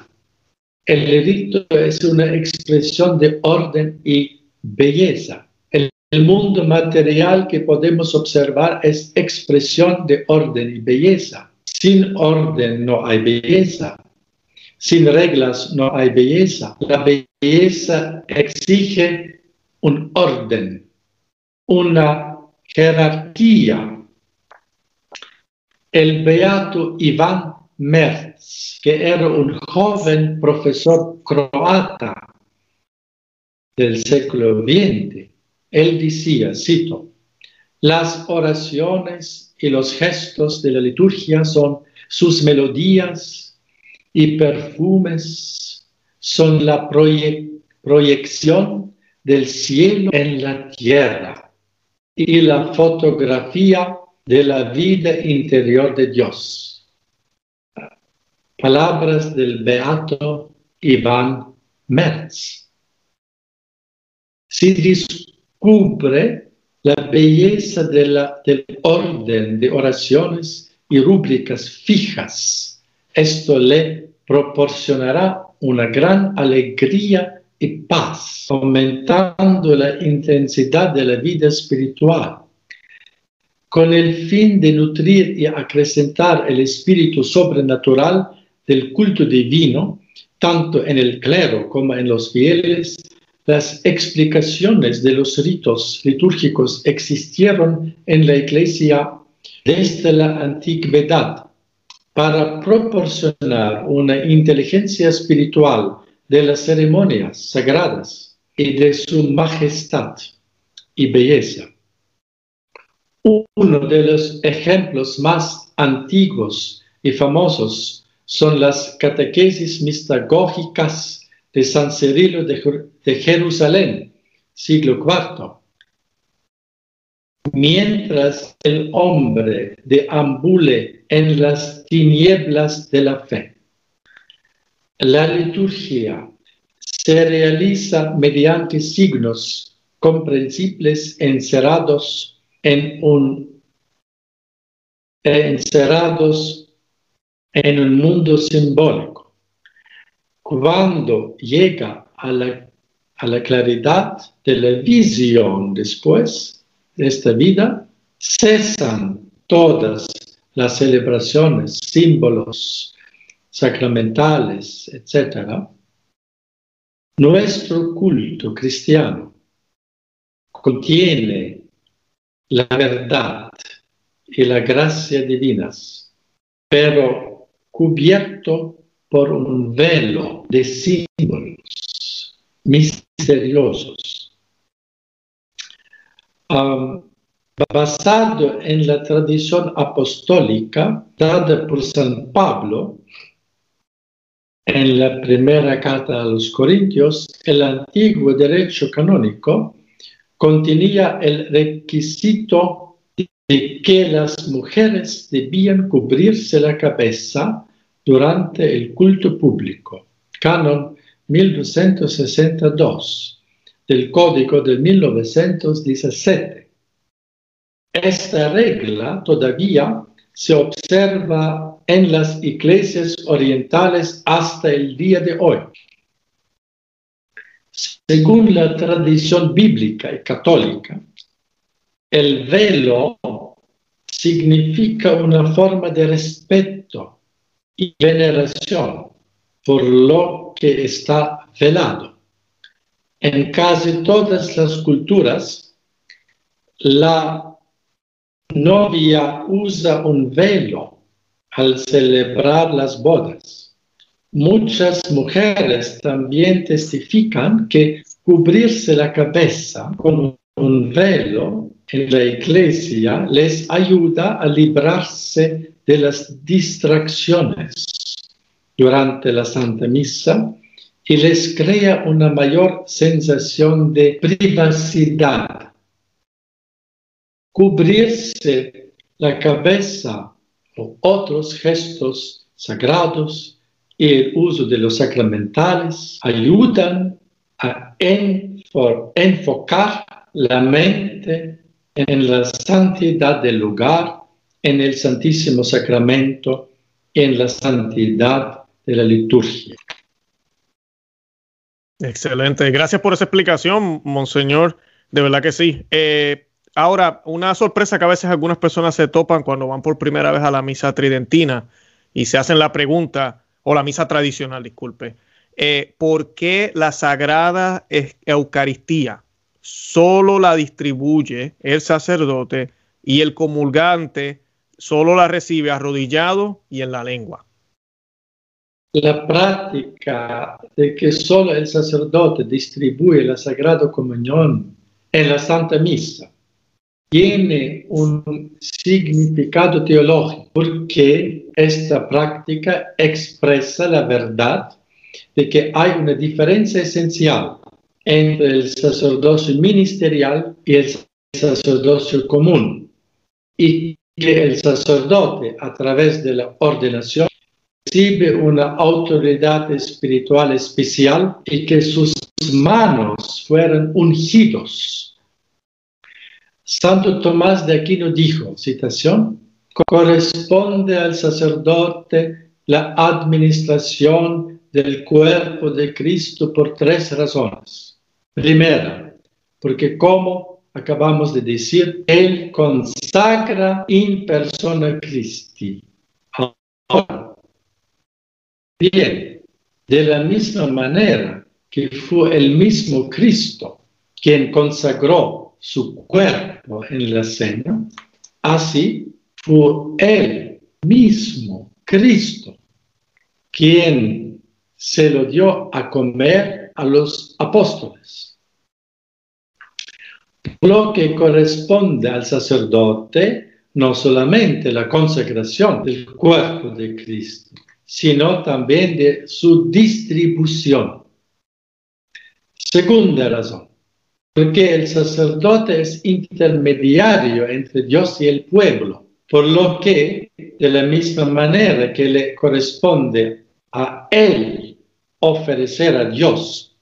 El rito es una expresión de orden y belleza. El, mundo material que podemos observar es expresión de orden y belleza. Sin orden no hay belleza. Sin reglas no hay belleza. La belleza exige un orden, una jerarquía. El beato Iván Merz, que era un joven profesor croata del século XX, él decía, cito, las oraciones y los gestos de la liturgia son sus melodías, y perfumes son la proyección del cielo en la tierra y la fotografía de la vida interior de Dios. Palabras del beato Iván Merz. Si descubre la belleza del orden de oraciones y rúbricas fijas esto le proporcionará una gran alegría y paz, aumentando la intensidad de la vida espiritual. Con el fin de nutrir y acrecentar el espíritu sobrenatural del culto divino, tanto en el clero como en los fieles, las explicaciones de los ritos litúrgicos existieron en la Iglesia desde la antigüedad para proporcionar una inteligencia espiritual de las ceremonias sagradas y de su majestad y belleza. Uno de los ejemplos más antiguos y famosos son las catequesis mistagógicas de San Cirilo de, Jerusalén, siglo IV. Mientras el hombre deambule en las tinieblas de la fe. La liturgia se realiza mediante signos comprensibles encerrados en un encerrados en un mundo simbólico. Cuando llega a la, claridad de la visión después de esta vida, cesan todas las celebraciones, símbolos sacramentales, etc., nuestro culto cristiano contiene la verdad y la gracia divinas, pero cubierto por un velo de símbolos misteriosos. Basado en la tradición apostólica dada por San Pablo en la primera carta a los Corintios, el antiguo derecho canónico contenía el requisito de que las mujeres debían cubrirse la cabeza durante el culto público. Canon 1262 del Código de 1917 esta regla todavía se observa en las iglesias orientales hasta el día de hoy. Según la tradición bíblica y católica, el velo significa una forma de respeto y veneración por lo que está velado. En casi todas las culturas, la novia usa un velo al celebrar las bodas. Muchas mujeres también testifican que cubrirse la cabeza con un velo en la iglesia les ayuda a librarse de las distracciones durante la Santa Misa y les crea una mayor sensación de privacidad. Cubrirse la cabeza o otros gestos sagrados y el uso de los sacramentales ayudan a enfocar la mente en la santidad del lugar, en el Santísimo Sacramento, en la santidad de la liturgia. Excelente. Gracias por esa explicación, Monseñor. De verdad que sí. Eh, ahora, una sorpresa que a veces algunas personas se topan cuando van por primera vez a la misa tridentina y se hacen la pregunta, o la misa tradicional, disculpe, eh, ¿por qué la Sagrada Eucaristía solo la distribuye el sacerdote y el comulgante solo la recibe arrodillado y en la lengua? la práctica de que solo el sacerdote distribuye la Sagrada Comunión en la Santa Misa tiene un significado teológico porque esta práctica expresa la verdad de que hay una diferencia esencial entre el sacerdocio ministerial y el sacerdocio común y que el sacerdote a través de la ordenación recibe una autoridad espiritual especial y que sus manos fueron ungidos. Santo Tomás de Aquino dijo, citación, corresponde al sacerdote la administración del cuerpo de Cristo por tres razones. Primera, porque como acabamos de decir, Él consagra in persona Christi. Ahora, Bien, de la misma manera que fue el mismo Cristo quien consagró su cuerpo en la cena, así fue él mismo, Cristo, quien se lo dio a comer a los apóstoles. Lo que corresponde al sacerdote, no solamente la consagración del cuerpo de Cristo, sino también de su distribución. Segunda razón, porque el sacerdote es intermediario entre Dios y el pueblo, por lo que de la misma manera que le corresponde a él ofrecer a Dios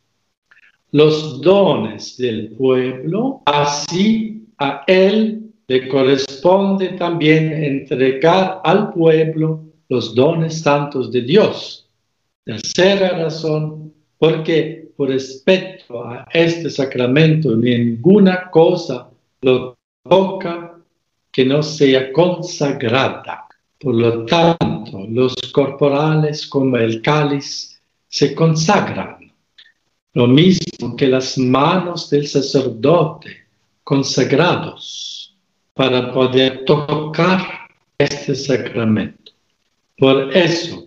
los dones del pueblo, así a él le corresponde también entregar al pueblo los dones santos de Dios. Tercera razón, porque por respecto a este sacramento ninguna cosa lo toca que no sea consagrada. Por lo tanto, los corporales como el cáliz se consagran. Lo mismo que las manos del sacerdote consagrados para poder tocar este sacramento. Por eso,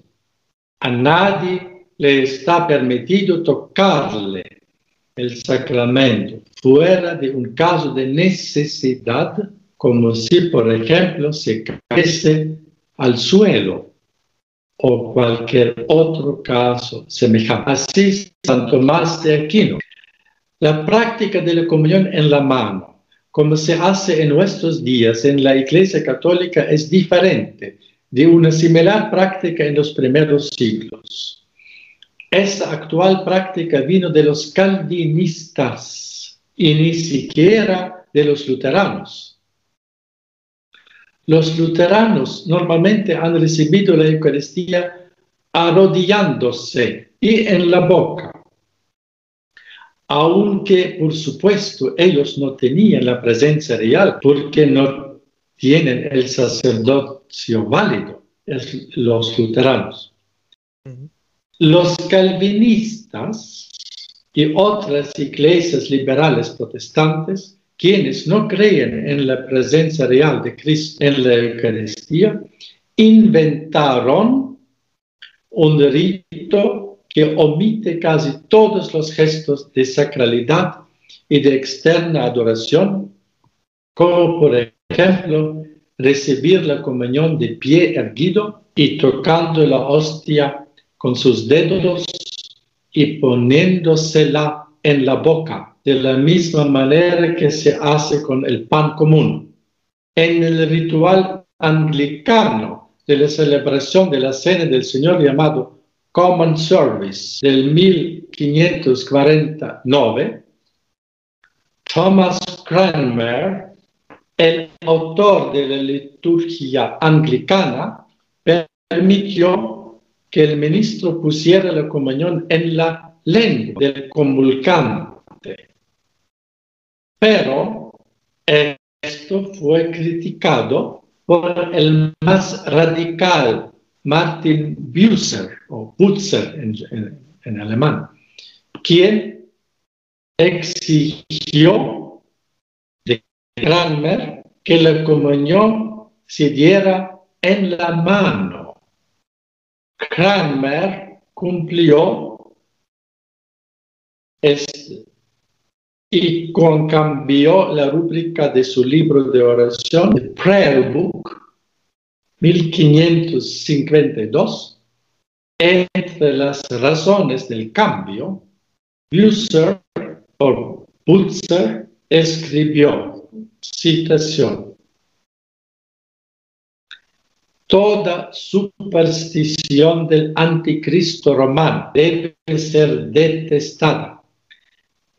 a nadie le está permitido tocarle el sacramento fuera de un caso de necesidad, como si, por ejemplo, se cayese al suelo o cualquier otro caso semejante. Así, San Tomás de Aquino. La práctica de la comunión en la mano, como se hace en nuestros días en la Iglesia Católica, es diferente de una similar práctica en los primeros siglos. Esta actual práctica vino de los calvinistas y ni siquiera de los luteranos. Los luteranos normalmente han recibido la Eucaristía arrodillándose y en la boca, aunque por supuesto ellos no tenían la presencia real porque no tienen el sacerdocio válido, los luteranos. Los calvinistas y otras iglesias liberales protestantes quienes no creen en la presencia real de Cristo en la Eucaristía, inventaron un rito que omite casi todos los gestos de sacralidad y de externa adoración, como por ejemplo recibir la comunión de pie erguido y tocando la hostia con sus dedos y poniéndosela en la boca, de la misma manera que se hace con el pan común. En el ritual anglicano de la celebración de la Cena del Señor llamado Common Service del 1549, Thomas Cranmer, el autor de la liturgia anglicana, permitió que el ministro pusiera la comunión en la lengua del convulcante. Pero esto fue criticado por el más radical Martin Bucer, o Butzer en, alemán, quien exigió de Kramer que la comunión se diera en la mano. Kramer cumplió este y cambió la rúbrica de su libro de oración, The Prayer Book, 1552, entre las razones del cambio, Bucer o Pulser escribió, citación, Toda superstición del anticristo romano debe ser detestada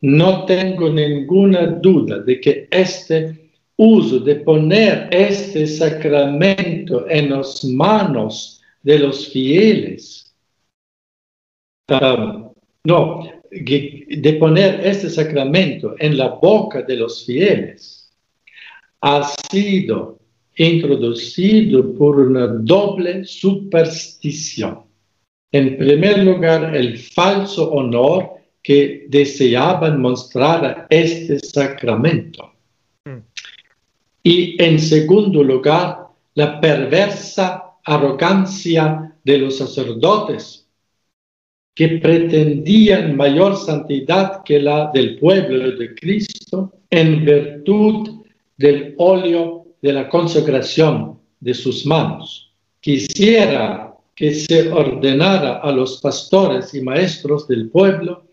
no tengo ninguna duda de que este uso de poner este sacramento en las manos de los fieles, um, no, de poner este sacramento en la boca de los fieles, ha sido introducido por una doble superstición. En primer lugar, el falso honor que deseaban mostrar este sacramento. Mm. Y en segundo lugar, la perversa arrogancia de los sacerdotes, que pretendían mayor santidad que la del pueblo de Cristo en virtud del óleo de la consagración de sus manos. Quisiera que se ordenara a los pastores y maestros del pueblo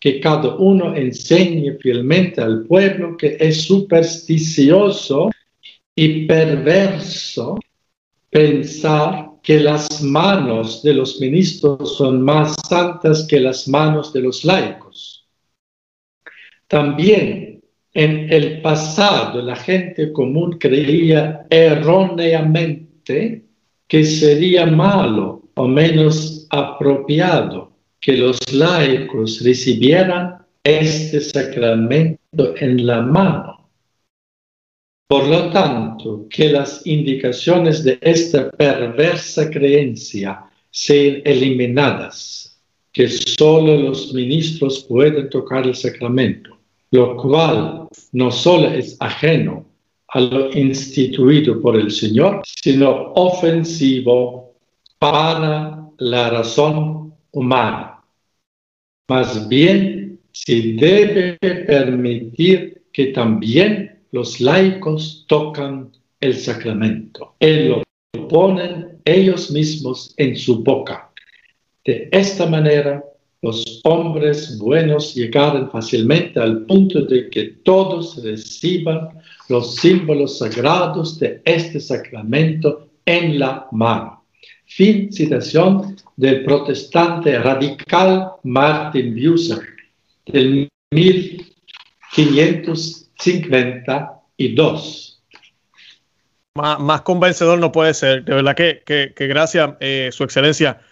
que cada uno enseñe fielmente al pueblo que es supersticioso y perverso pensar que las manos de los ministros son más santas que las manos de los laicos. También en el pasado la gente común creía erróneamente que sería malo o menos apropiado que los laicos recibieran este sacramento en la mano. Por lo tanto, que las indicaciones de esta perversa creencia sean eliminadas, que solo los ministros pueden tocar el sacramento, lo cual no solo es ajeno a lo instituido por el Señor, sino ofensivo para la razón humana. Más bien, se debe permitir que también los laicos tocan el sacramento y lo ponen ellos mismos en su boca. De esta manera, los hombres buenos llegaron fácilmente al punto de que todos reciban los símbolos sagrados de este sacramento en la mano. Fin citación del protestante radical Martin Bucer del 1552. Más, convencedor no puede ser. De verdad que, gracias, eh, Su Excelencia.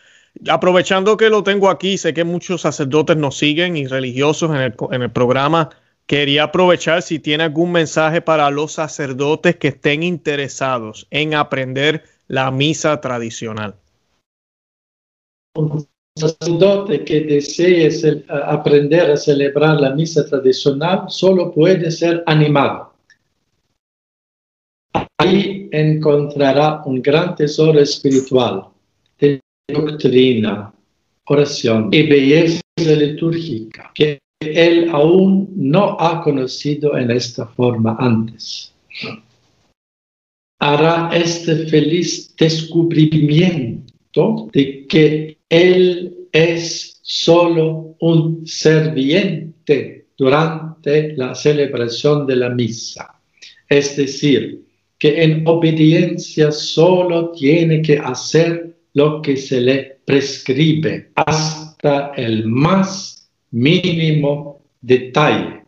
Aprovechando que lo tengo aquí, sé que muchos sacerdotes nos siguen y religiosos en el, en el programa. Quería aprovechar si tiene algún mensaje para los sacerdotes que estén interesados en aprender la misa tradicional. Un sacerdote que desee aprender a celebrar la misa tradicional solo puede ser animado. Ahí encontrará un gran tesoro espiritual de doctrina, oración y belleza litúrgica que él aún no ha conocido en esta forma antes. Hará este feliz descubrimiento de que él es solo un serviente durante la celebración de la misa. Es decir, que en obediencia solo tiene que hacer lo que se le prescribe hasta el más mínimo detalle.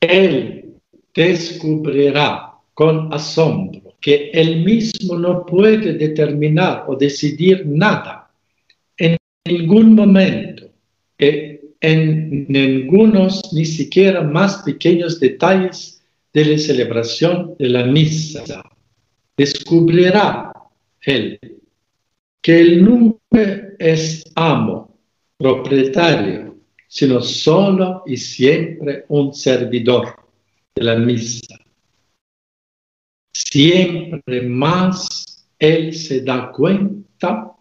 Él descubrirá con asombro que él mismo no puede determinar o decidir nada ningún momento, en ningunos ni siquiera más pequeños detalles de la celebración de la misa. Descubrirá él que él nunca es amo, propietario, sino solo y siempre un servidor de la misa. Siempre más él se da cuenta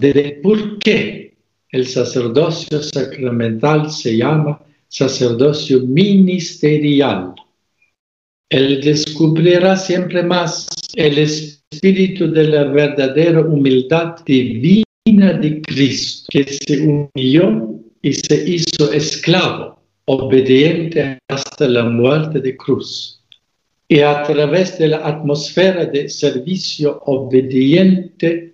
de por qué el sacerdocio sacramental se llama sacerdocio ministerial. Él descubrirá siempre más el espíritu de la verdadera humildad divina de Cristo, que se humilló y se hizo esclavo, obediente hasta la muerte de cruz. Y a través de la atmósfera de servicio obediente,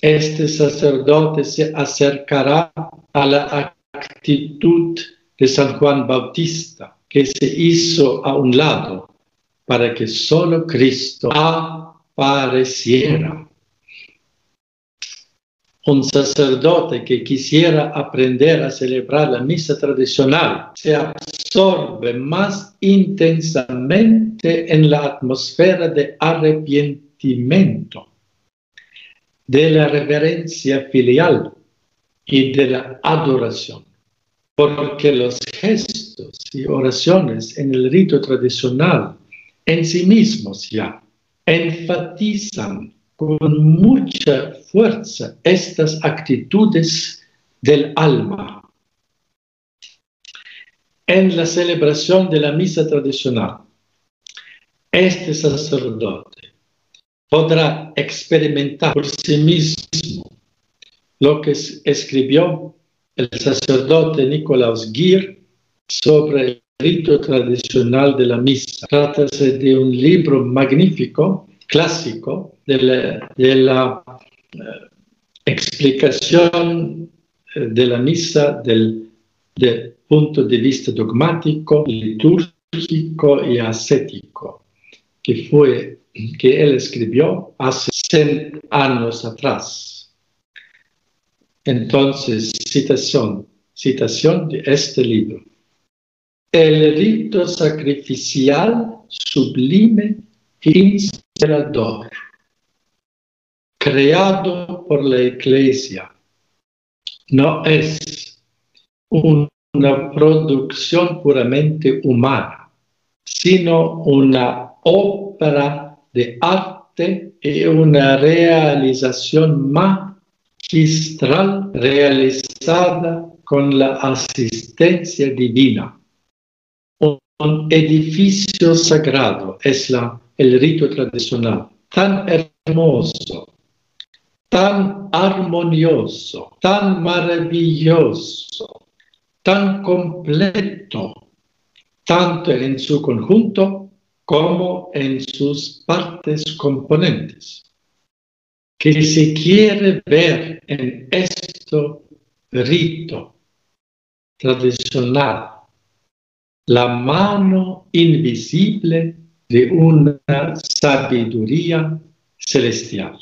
este sacerdote se acercará a la actitud de San Juan Bautista, que se hizo a un lado para que solo Cristo apareciera. Un sacerdote que quisiera aprender a celebrar la misa tradicional se absorbe más intensamente en la atmósfera de arrepentimiento, de la reverencia filial y de la adoración porque los gestos y oraciones en el rito tradicional en sí mismos ya enfatizan con mucha fuerza estas actitudes del alma. En la celebración de la misa tradicional, este sacerdote podrá experimentar por sí mismo lo que escribió el sacerdote Nicolaus Gier sobre el rito tradicional de la misa. Trátase de un libro magnífico, clásico, de la, eh, explicación eh, de la misa del, punto de vista dogmático, litúrgico y ascético, que fue que él escribió hace 100 años atrás. Entonces, citación, citación de este libro. El rito sacrificial sublime e inspirador, creado por la Iglesia, no es una producción puramente humana, sino una obra de arte y una realización magistral realizada con la asistencia divina. Un edificio sagrado es la, el rito tradicional, tan hermoso, tan armonioso, tan maravilloso, tan completo, tanto en su conjunto como en sus partes componentes que se quiere ver en esto rito tradicional la mano invisible de una sabiduría celestial.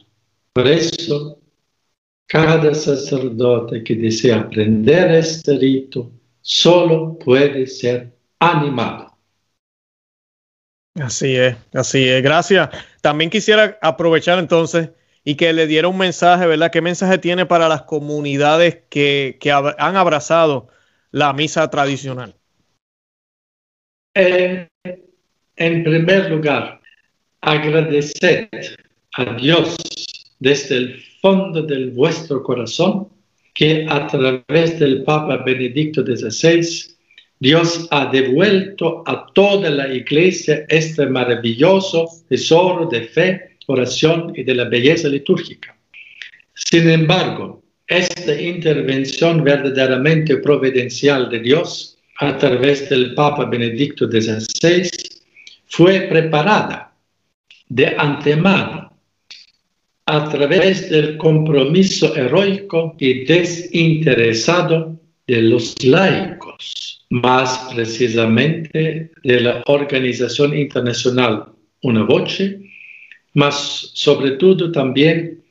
Por eso, cada sacerdote que desea aprender este rito solo puede ser animado. Así es, así es. Gracias. También quisiera aprovechar entonces y que le diera un mensaje, ¿verdad? ¿Qué mensaje tiene para las comunidades que, han abrazado la misa tradicional? Eh, en primer lugar, agradecer a Dios desde el fondo de vuestro corazón que a través del Papa Benedicto XVI Dios ha devuelto a toda la iglesia este maravilloso tesoro de fe, oración y de la belleza litúrgica. Sin embargo, esta intervención verdaderamente providencial de Dios a través del Papa Benedicto XVI fue preparada de antemano a través del compromiso heroico y desinteresado de los laicos, más precisamente de la Organización Internacional Una Voce, más sobre todo también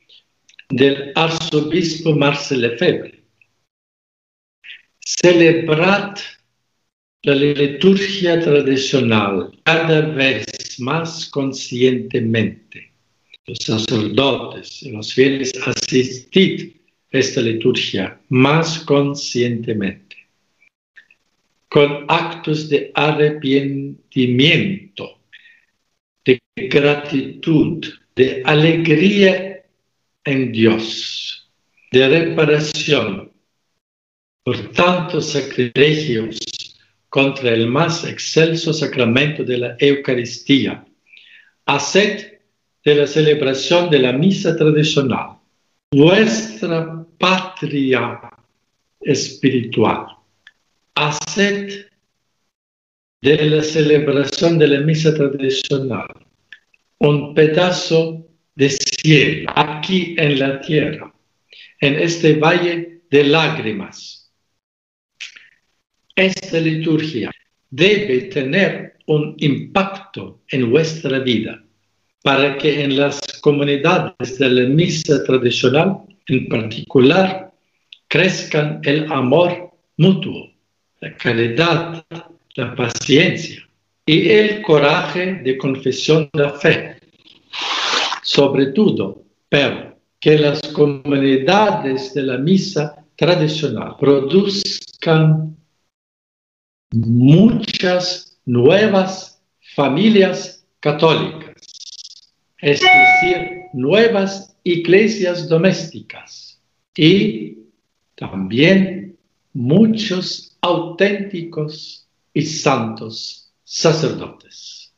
del arzobispo Marcel Lefebvre. Celebrad la liturgia tradicional cada vez más conscientemente. Los sacerdotes y los fieles asistid esta liturgia más conscientemente, con actos de arrepentimiento, de gratitud, de alegría en Dios, de reparación por tantos sacrilegios contra el más excelso sacramento de la Eucaristía. Haced de la celebración de la misa tradicional vuestra patria espiritual. Haced de la celebración de la misa tradicional un pedazo de cielo aquí en la tierra, en este valle de lágrimas. Esta liturgia debe tener un impacto en vuestra vida para que en las comunidades de la misa tradicional, en particular, crezcan el amor mutuo, la caridad, la paciencia y el coraje de confesión de la fe. Sobre todo, pero que las comunidades de la misa tradicional produzcan muchas nuevas familias católicas es decir, nuevas iglesias domésticas y también muchos auténticos y santos sacerdotes.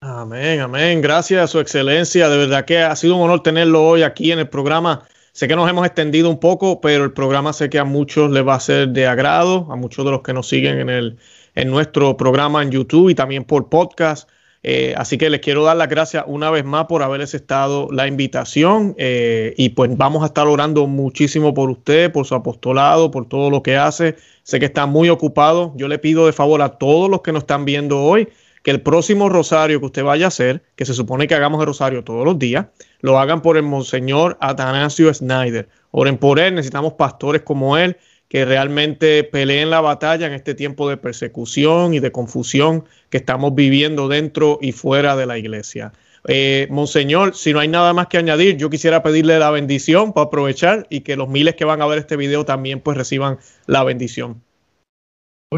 Amén, amén. Gracias, Su Excelencia. De verdad que ha sido un honor tenerlo hoy aquí en el programa. Sé que nos hemos extendido un poco, pero el programa sé que a muchos les va a ser de agrado, a muchos de los que nos siguen en, el, en nuestro programa en YouTube y también por podcast. Eh, así que les quiero dar las gracias una vez más por haber aceptado la invitación eh, y pues vamos a estar orando muchísimo por usted, por su apostolado, por todo lo que hace. Sé que está muy ocupado. Yo le pido de favor a todos los que nos están viendo hoy que el próximo rosario que usted vaya a hacer, que se supone que hagamos el rosario todos los días, lo hagan por el Monseñor Atanasio Snyder. Oren por él, necesitamos pastores como él que realmente peleen la batalla en este tiempo de persecución y de confusión que estamos viviendo dentro y fuera de la iglesia. Eh, Monseñor, si no hay nada más que añadir, yo quisiera pedirle la bendición para aprovechar y que los miles que van a ver este video también pues reciban la bendición.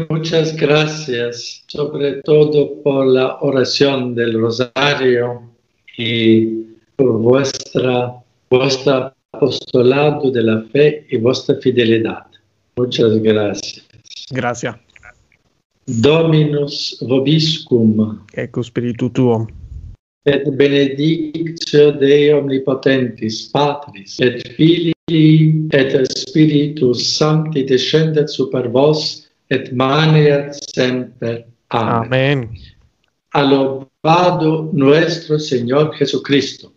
Muchas gracias, sobre todo por la oración del rosario y por vuestra, vuestro apostolado de la fe y vuestra fidelidad. Muchas gracias. Gracias. Dominus vobiscum. Ecco spiritu tuo. Et benedictio Dei omnipotentis, Patris, et Filii, et Spiritus Sancti descendet super vos, et maneat semper. Amen. Amén. Alabado nuestro Señor Jesucristo.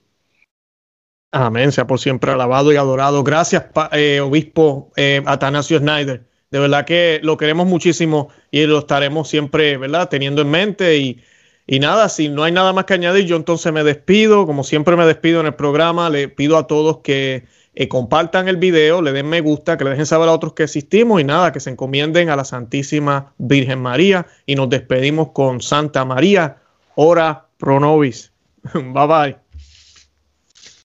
Amén, sea por siempre alabado y adorado. Gracias, eh, obispo eh, Atanasio Snyder. De verdad que lo queremos muchísimo y lo estaremos siempre, ¿verdad? Teniendo en mente. Y, y nada, si no hay nada más que añadir, yo entonces me despido. Como siempre me despido en el programa, le pido a todos que eh, compartan el video, le den me gusta, que le dejen saber a otros que existimos y nada, que se encomienden a la Santísima Virgen María. Y nos despedimos con Santa María, ora pro nobis. <laughs> bye bye.